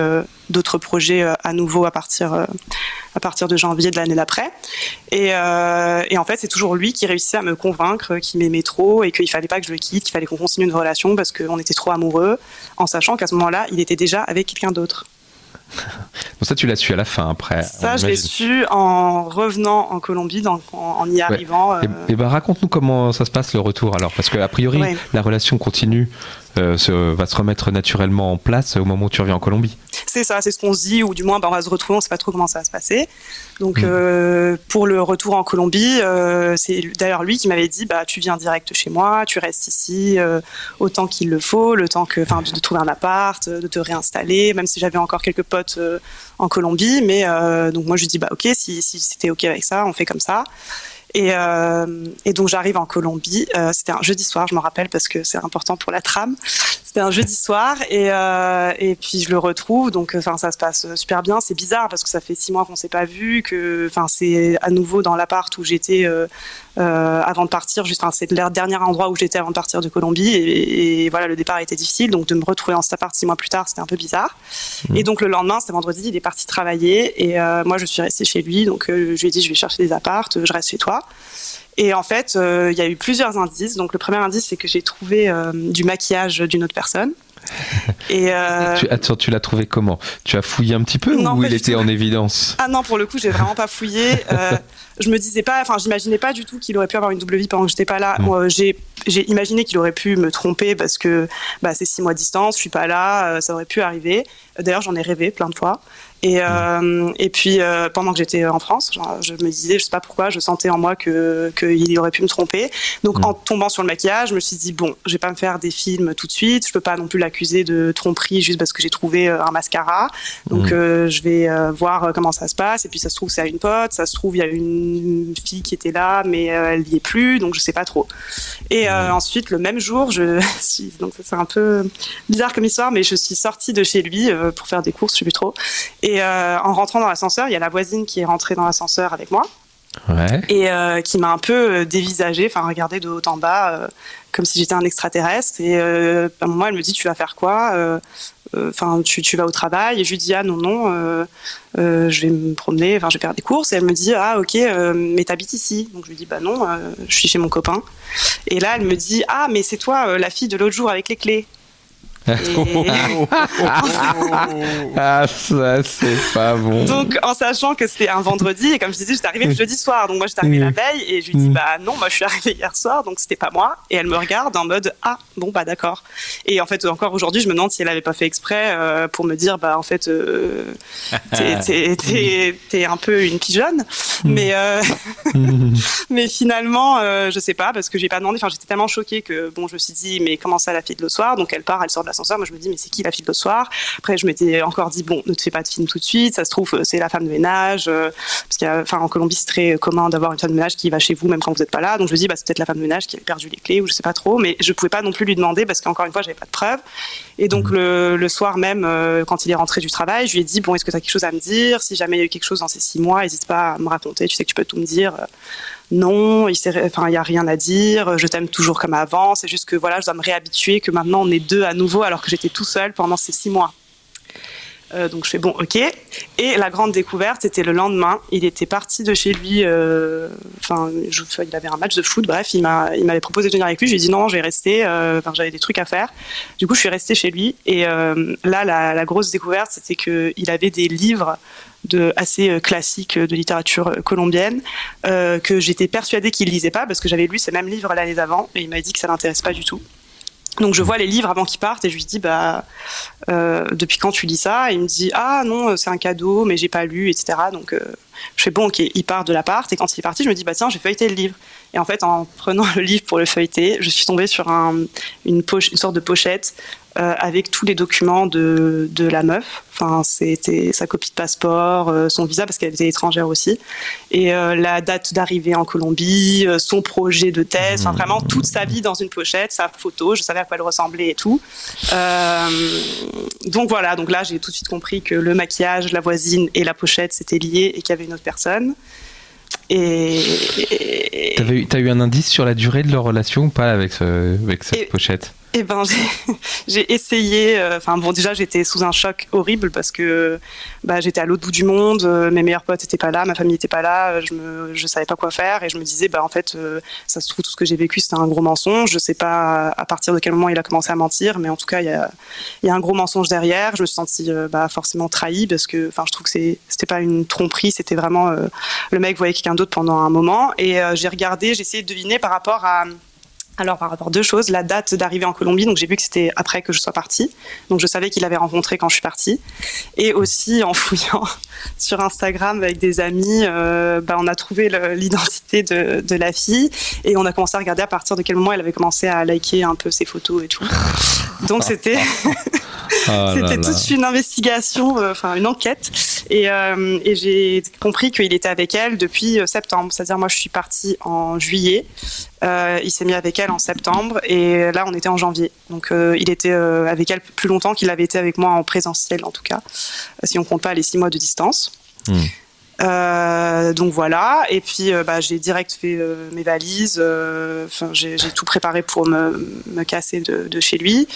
d'autres projets à nouveau à partir, à partir de janvier de l'année d'après. Et, et, en fait, c'est toujours lui qui réussissait à me convaincre qu'il m'aimait trop et qu'il fallait pas que je le quitte, qu'il fallait qu'on continue une relation parce qu'on était trop amoureux, en sachant qu'à ce moment-là, il était déjà avec quelqu'un d'autre. Donc ça, tu l'as su à la fin après. Ça, je l'ai su en revenant en Colombie, donc en, y arrivant. Ouais. Et, et bah, raconte-nous comment ça se passe le retour alors, parce que a priori, ouais. la relation continue euh, se, va se remettre naturellement en place au moment où tu reviens en Colombie. C'est ça, c'est ce qu'on se dit, ou du moins ben, on va se retrouver, on ne sait pas trop comment ça va se passer. Donc mmh. euh, pour le retour en Colombie, euh, c'est d'ailleurs lui qui m'avait dit bah tu viens direct chez moi, tu restes ici autant qu'il le faut, le temps que, de, de, trouver un appart, de te réinstaller, même si j'avais encore quelques potes en Colombie, mais donc moi je lui dis bah ok si, si c'était ok avec ça, on fait comme ça. Et, euh, et, donc j'arrive en Colombie. Euh, c'était un jeudi soir, je me rappelle parce que c'est important pour la trame. C'était un jeudi soir et, euh, et puis je le retrouve. Donc enfin ça se passe super bien. C'est bizarre parce que ça fait six mois qu'on s'est pas vu. Que enfin c'est à nouveau dans l'appart où j'étais euh, euh, avant de partir. Juste c'est le dernier endroit où j'étais avant de partir de Colombie. Et, et, voilà le départ était difficile. Donc de me retrouver en cet appart six mois plus tard, c'était un peu bizarre. Mmh. Et donc le lendemain, c'était vendredi, il est parti travailler et euh, moi je suis restée chez lui. Donc je lui ai dit je vais chercher des appartes, je reste chez toi. Et en fait, euh, il y a eu plusieurs indices. Donc, le premier indice, c'est que j'ai trouvé euh, du maquillage d'une autre personne. Et euh... tu, attends, tu l'as trouvé comment? Tu as fouillé un petit peu non, ou il était en évidence? Ah non, pour le coup, j'ai vraiment pas fouillé. Euh, je me disais pas, enfin, j'imaginais pas du tout qu'il aurait pu avoir une double vie pendant que j'étais pas là. Mmh. Euh, j'ai, j'ai imaginé qu'il aurait pu me tromper parce que bah, c'est six mois de distance, je suis pas là, euh, ça aurait pu arriver. D'ailleurs, j'en ai rêvé plein de fois. Et, euh, et puis euh, pendant que j'étais en France, genre, je me disais, je sais pas pourquoi, je sentais en moi que qu'il aurait pu me tromper. Donc mmh. en tombant sur le maquillage, je me suis dit bon, je vais pas me faire des films tout de suite. Je peux pas non plus l'accuser de tromperie juste parce que j'ai trouvé euh, un mascara. Donc mmh. je vais euh, voir comment ça se passe. Et puis ça se trouve c'est à une pote, ça se trouve il y a une fille qui était là, mais elle y est plus, donc je sais pas trop. Et mmh. ensuite le même jour, je suis donc c'est un peu bizarre comme histoire, mais je suis sortie de chez lui pour faire des courses, je sais plus trop. Et euh, en rentrant dans l'ascenseur, il y a la voisine qui est rentrée dans l'ascenseur avec moi. Ouais. Et euh, qui m'a un peu dévisagé, enfin regardé de haut en bas, euh, comme si j'étais un extraterrestre. Et euh, à un moment, elle me dit Tu vas faire quoi Enfin, tu, tu, vas au travail? Et je lui dis Ah non, non, je vais me promener, enfin, je vais faire des courses. Et elle me dit Ah, ok, mais t'habites ici Donc je lui dis Bah non, je suis chez mon copain. Et là, elle me dit Ah, mais c'est toi, la fille de l'autre jour avec les clés. Et... ah, ça, c'est pas bon. Donc, en sachant que c'était un vendredi, et comme je disais, j'étais arrivée le jeudi soir. Donc, moi, j'étais arrivée la veille, et je lui dis, bah non, moi, je suis arrivée hier soir, donc c'était pas moi. Et elle me regarde en mode, ah, bon, bah d'accord. Et en fait, encore aujourd'hui, je me demande si elle avait pas fait exprès euh, pour me dire, bah en fait, euh, t'es un peu une pigeonne. Mais, euh, mais finalement, je sais pas, parce que j'ai pas demandé. Enfin, j'étais tellement choquée que, bon, je me suis dit, mais comment ça, la fille de l'autre soir? Donc, elle part, elle sort de l'ascenseur. Moi, je me dis, mais c'est qui la fille de soir? Après, je m'étais encore dit, bon, ne te fais pas de film tout de suite. Ça se trouve, c'est la femme de ménage. Euh, parce qu'en Colombie, c'est très commun d'avoir une femme de ménage qui va chez vous, même quand vous n'êtes pas là. Donc, je me dis, bah, c'est peut-être la femme de ménage qui a perdu les clés ou je sais pas trop. Mais je pouvais pas non plus lui demander parce qu'encore une fois, j'avais pas de preuves. Et donc, mmh. le, le, soir même, euh, quand il est rentré du travail, je lui ai dit, bon, est-ce que tu as quelque chose à me dire? Si jamais il y a eu quelque chose dans ces six mois, n'hésite pas à me raconter. Tu sais que tu peux tout me dire non, il n'y enfin, a rien à dire, je t'aime toujours comme avant, c'est juste que voilà, je dois me réhabituer que maintenant on est deux à nouveau alors que j'étais tout seul pendant ces six mois. Euh, donc je fais bon, ok. Et la grande découverte, c'était le lendemain. Il était parti de chez lui. euh, Enfin, il avait un match de foot. Bref, il m'a, il m'avait proposé de venir avec lui. Je lui ai dit non, je vais rester. euh, j'avais des trucs à faire. Du coup, je suis restée chez lui. Et là, la, la grosse découverte, c'était que il avait des livres de assez euh, classiques de littérature euh, colombienne euh, que j'étais persuadée qu'il lisait pas parce que j'avais lu ces mêmes livres l'année d'avant et il m'a dit que ça l'intéresse pas du tout. Donc je vois les livres avant qu'il parte et je lui dis bah euh, depuis quand tu lis ça? Et il me dit ah non c'est un cadeau mais j'ai pas lu etc. Donc euh, je fais bon ok il part de l'appart et quand il est parti je me dis bah tiens j'ai feuilleté le livre et en fait en prenant le livre pour le feuilleter je suis tombée sur un, une, poche, une sorte de pochette euh, avec tous les documents de, de la meuf. Enfin, c'était sa copie de passeport, euh, son visa parce qu'elle était étrangère aussi, et euh, la date d'arrivée en Colombie, son projet de thèse, enfin vraiment toute sa vie dans une pochette, sa photo, je savais à quoi elle ressemblait et tout. Donc voilà, donc là j'ai tout de suite compris que le maquillage, la voisine et la pochette c'était lié et qu'il y avait une autre personne. Et, T'as eu un indice sur la durée de leur relation ou pas avec, ce- avec cette Et- pochette? Eh ben, j'ai- essayé. euh, Enfin bon, déjà j'étais sous un choc horrible parce que bah, j'étais à l'autre bout du monde. euh, mes meilleurs potes n'étaient pas là, ma famille n'était pas là. Je me, je savais pas quoi faire et je me disais bah en fait, euh, ça se trouve tout ce que j'ai vécu c'était un gros mensonge. Je sais pas à partir de quel moment il a commencé à mentir, mais en tout cas il y a, y a un gros mensonge derrière. Je me suis sentie bah, forcément trahie parce que je trouve que c'était pas une tromperie, c'était vraiment le mec voyait quelqu'un d'autre pendant un moment et j'ai regardé, j'ai essayé de deviner par rapport à alors, par rapport à deux choses, la date d'arrivée en Colombie, donc j'ai vu que c'était après que je sois partie, donc je savais qu'il avait rencontré quand je suis partie, et aussi en fouillant sur Instagram avec des amis, euh, bah, on a trouvé l'identité de, de la fille, et on a commencé à regarder à partir de quel moment elle avait commencé à liker un peu ses photos et tout. Donc c'était Ah c'était toute une investigation, euh, enfin une enquête, et, euh, et j'ai compris qu'il était avec elle depuis euh, septembre. C'est-à-dire moi je suis partie en juillet, il s'est mis avec elle en septembre, et là on était en janvier. Donc il était avec elle plus longtemps qu'il avait été avec moi en présentiel en tout cas, si on compte pas les six mois de distance. Hmm. Euh, donc voilà, et puis euh, bah, j'ai direct fait euh, mes valises, enfin, j'ai tout préparé pour me, me casser de, de chez lui.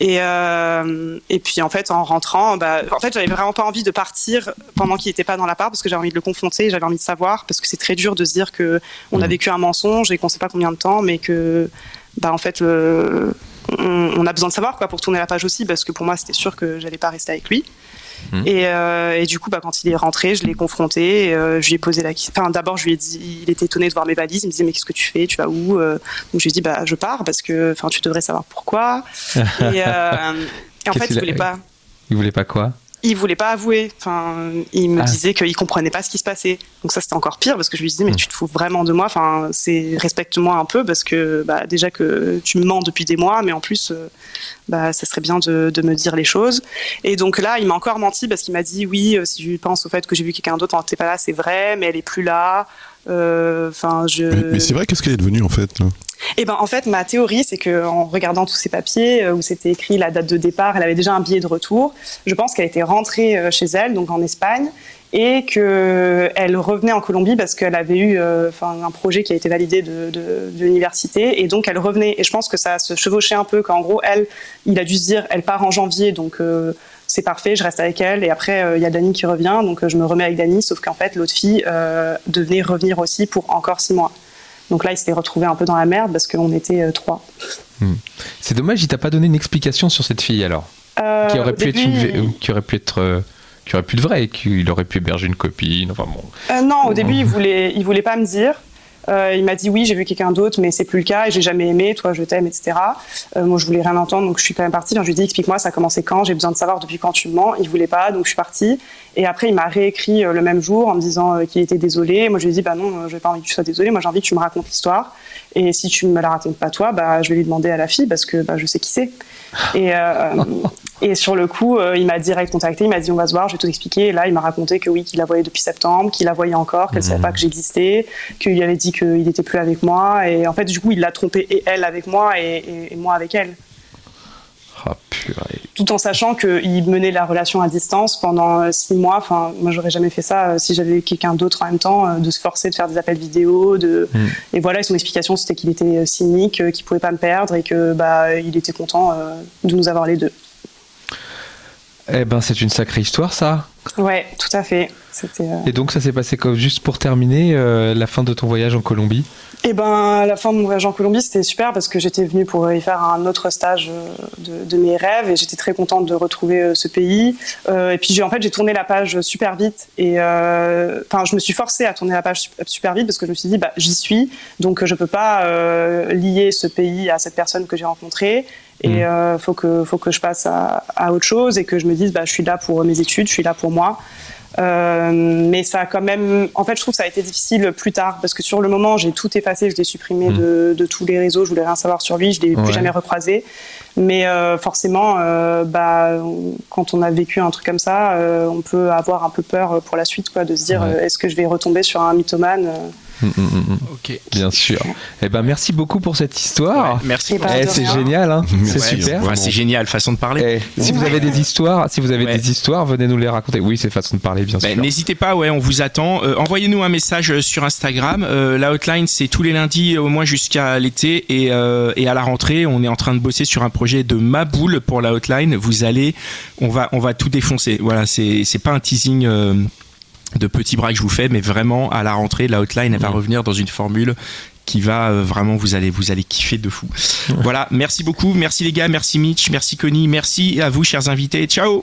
Et, et puis en fait, en rentrant, bah, en fait, j'avais vraiment pas envie de partir pendant qu'il était pas dans l'appart parce que j'avais envie de le confronter, j'avais envie de savoir parce que c'est très dur de se dire que on a Mhm. vécu un mensonge et qu'on sait pas combien de temps, mais que bah en fait on, on a besoin de savoir quoi pour tourner la page aussi parce que pour moi c'était sûr que j'allais pas rester avec lui. Et, euh, et du coup, bah, quand il est rentré, je l'ai confronté. et, euh, je lui ai posé la question. Enfin, d'abord, je lui ai dit, il était étonné de voir mes valises. Il me disait, mais qu'est-ce que tu fais Tu vas où Euh, Donc, je lui ai dit, bah, je pars parce que, enfin, tu devrais savoir pourquoi. et, et en fait, il voulait pas. Il voulait pas quoi? Il voulait pas avouer. Enfin, il me Ah. disait qu'il comprenait pas ce qui se passait. Donc ça, c'était encore pire parce que je lui disais, mais Mm. tu te fous vraiment de moi. Enfin, c'est respecte-moi un peu parce que bah, déjà que tu me mens depuis des mois, mais en plus, euh, bah, ça serait bien de, de me dire les choses. Et donc là, il m'a encore menti parce qu'il m'a dit, oui, euh, si je pense au fait que j'ai vu quelqu'un d'autre quand t'es pas là, c'est vrai, mais elle est plus là. Euh, Enfin, je. Mais, mais c'est vrai, qu'est-ce qu'elle est devenue en fait là Eh ben, en fait, ma théorie, c'est que en regardant tous ces papiers euh, où c'était écrit la date de départ, elle avait déjà un billet de retour. Je pense qu'elle était rentrée euh, chez elle, donc en Espagne, et que elle revenait en Colombie parce qu'elle avait eu, euh, un projet qui a été validé de, l'université, et donc elle revenait. Et je pense que ça se chevauchait un peu qu'en gros, elle, il a dû se dire, elle part en janvier, donc. c'est parfait, je reste avec elle et après il y a Dani qui revient donc je me remets avec Dani sauf qu'en fait l'autre fille euh, devait revenir aussi pour encore six mois. Donc là, il s'était retrouvé un peu dans la merde parce qu'on était euh, trois. C'est dommage, il t'a pas donné une explication sur cette fille alors. Euh, qui aurait au pu être une, il- qui aurait pu être, qui aurait pu être vrai, qu'il aurait pu héberger une copine. Enfin bon. Euh, non, au début, il voulait, il voulait pas me dire. Euh, il m'a dit oui, j'ai vu quelqu'un d'autre, mais c'est plus le cas et j'ai jamais aimé. Toi, je t'aime, etc. Euh, moi, je voulais rien entendre, donc je suis quand même partie. Donc, je lui ai dit explique-moi, ça a commencé quand? J'ai besoin de savoir depuis quand tu me mens. Il voulait pas, donc je suis partie. Et après, il m'a réécrit euh, le même jour en me disant qu'il était désolé. Moi, je lui ai dit bah non, euh, j'ai pas envie que tu sois désolé. Moi, j'ai envie que tu me racontes l'histoire. Et si tu me la racontes pas toi, bah je vais lui demander à la fille parce que bah, je sais qui c'est. Et, euh, et sur le coup, il m'a direct contacté, il m'a dit on va se voir, je vais tout expliquer. Et là, il m'a raconté que oui, qu'il la voyait depuis septembre, qu'il la voyait encore, qu'elle savait pas que j'existais, qu'il avait dit qu'il était plus avec moi. Et en fait, du coup, il l'a trompé et elle avec moi et, et- et moi avec elle. Purée. Tout en sachant qu'il menait la relation à distance pendant euh, six mois. Enfin, moi, j'aurais jamais fait ça euh, si j'avais quelqu'un d'autre en même temps, euh, de se forcer de faire des appels vidéo. De... Mm. Et voilà, et son explication, c'était qu'il était cynique, qu'il pouvait pas me perdre et que bah, il était content de nous avoir les deux. Eh ben, c'est une sacrée histoire, ça. Ouais, tout à fait. Et donc, ça s'est passé comme juste pour terminer la fin de ton voyage en Colombie eh ben, la fin de mon voyage en Colombie, c'était super parce que j'étais venue pour y faire un autre stage euh, de, mes rêves et j'étais très contente de retrouver euh, ce pays. Euh, et puis, en fait, j'ai tourné la page super vite et enfin, je me suis forcée à tourner la page super vite parce que je me suis dit, bah, j'y suis, donc je peux pas lier ce pays à cette personne que j'ai rencontrée. Et il mmh. faut que faut que je passe à, à, autre chose et que je me dise, bah, je suis là pour mes études, je suis là pour moi. Euh, mais ça a quand même, en fait, je trouve que ça a été difficile plus tard parce que sur le moment, j'ai tout effacé, je l'ai supprimé hmm. de, de, tous les réseaux, je voulais rien savoir sur lui, je l'ai plus jamais recroisé. Mais euh, forcément, euh, bah, quand on a vécu un truc comme ça, euh, on peut avoir un peu peur pour la suite, quoi, de se dire est-ce que je vais retomber sur un mythomane Mm, mm, mm, ok. Bien sûr. Eh ben, merci beaucoup pour cette histoire. merci. Eh, c'est génial, hein c'est super. c'est génial, façon de parler. Eh, si vous avez des histoires, si vous avez des histoires, venez nous les raconter. Oui, c'est façon de parler, bien ben, sûr. N'hésitez pas, ouais, on vous attend. Euh, envoyez-nous un message euh, sur Instagram. Euh, la hotline, c'est tous les lundis, au moins jusqu'à l'été, et, et à la rentrée, on est en train de bosser sur un projet de Maboule pour la hotline. Vous allez, on va, on va tout défoncer. Voilà, c'est, c'est pas un teasing de petits bras que je vous fais, mais vraiment à la rentrée, la hotline elle va revenir dans une formule qui va euh, vraiment vous allez vous allez kiffer de fou. Voilà, merci beaucoup, merci les gars, merci Mitch, merci Connie, merci à vous chers invités. Ciao.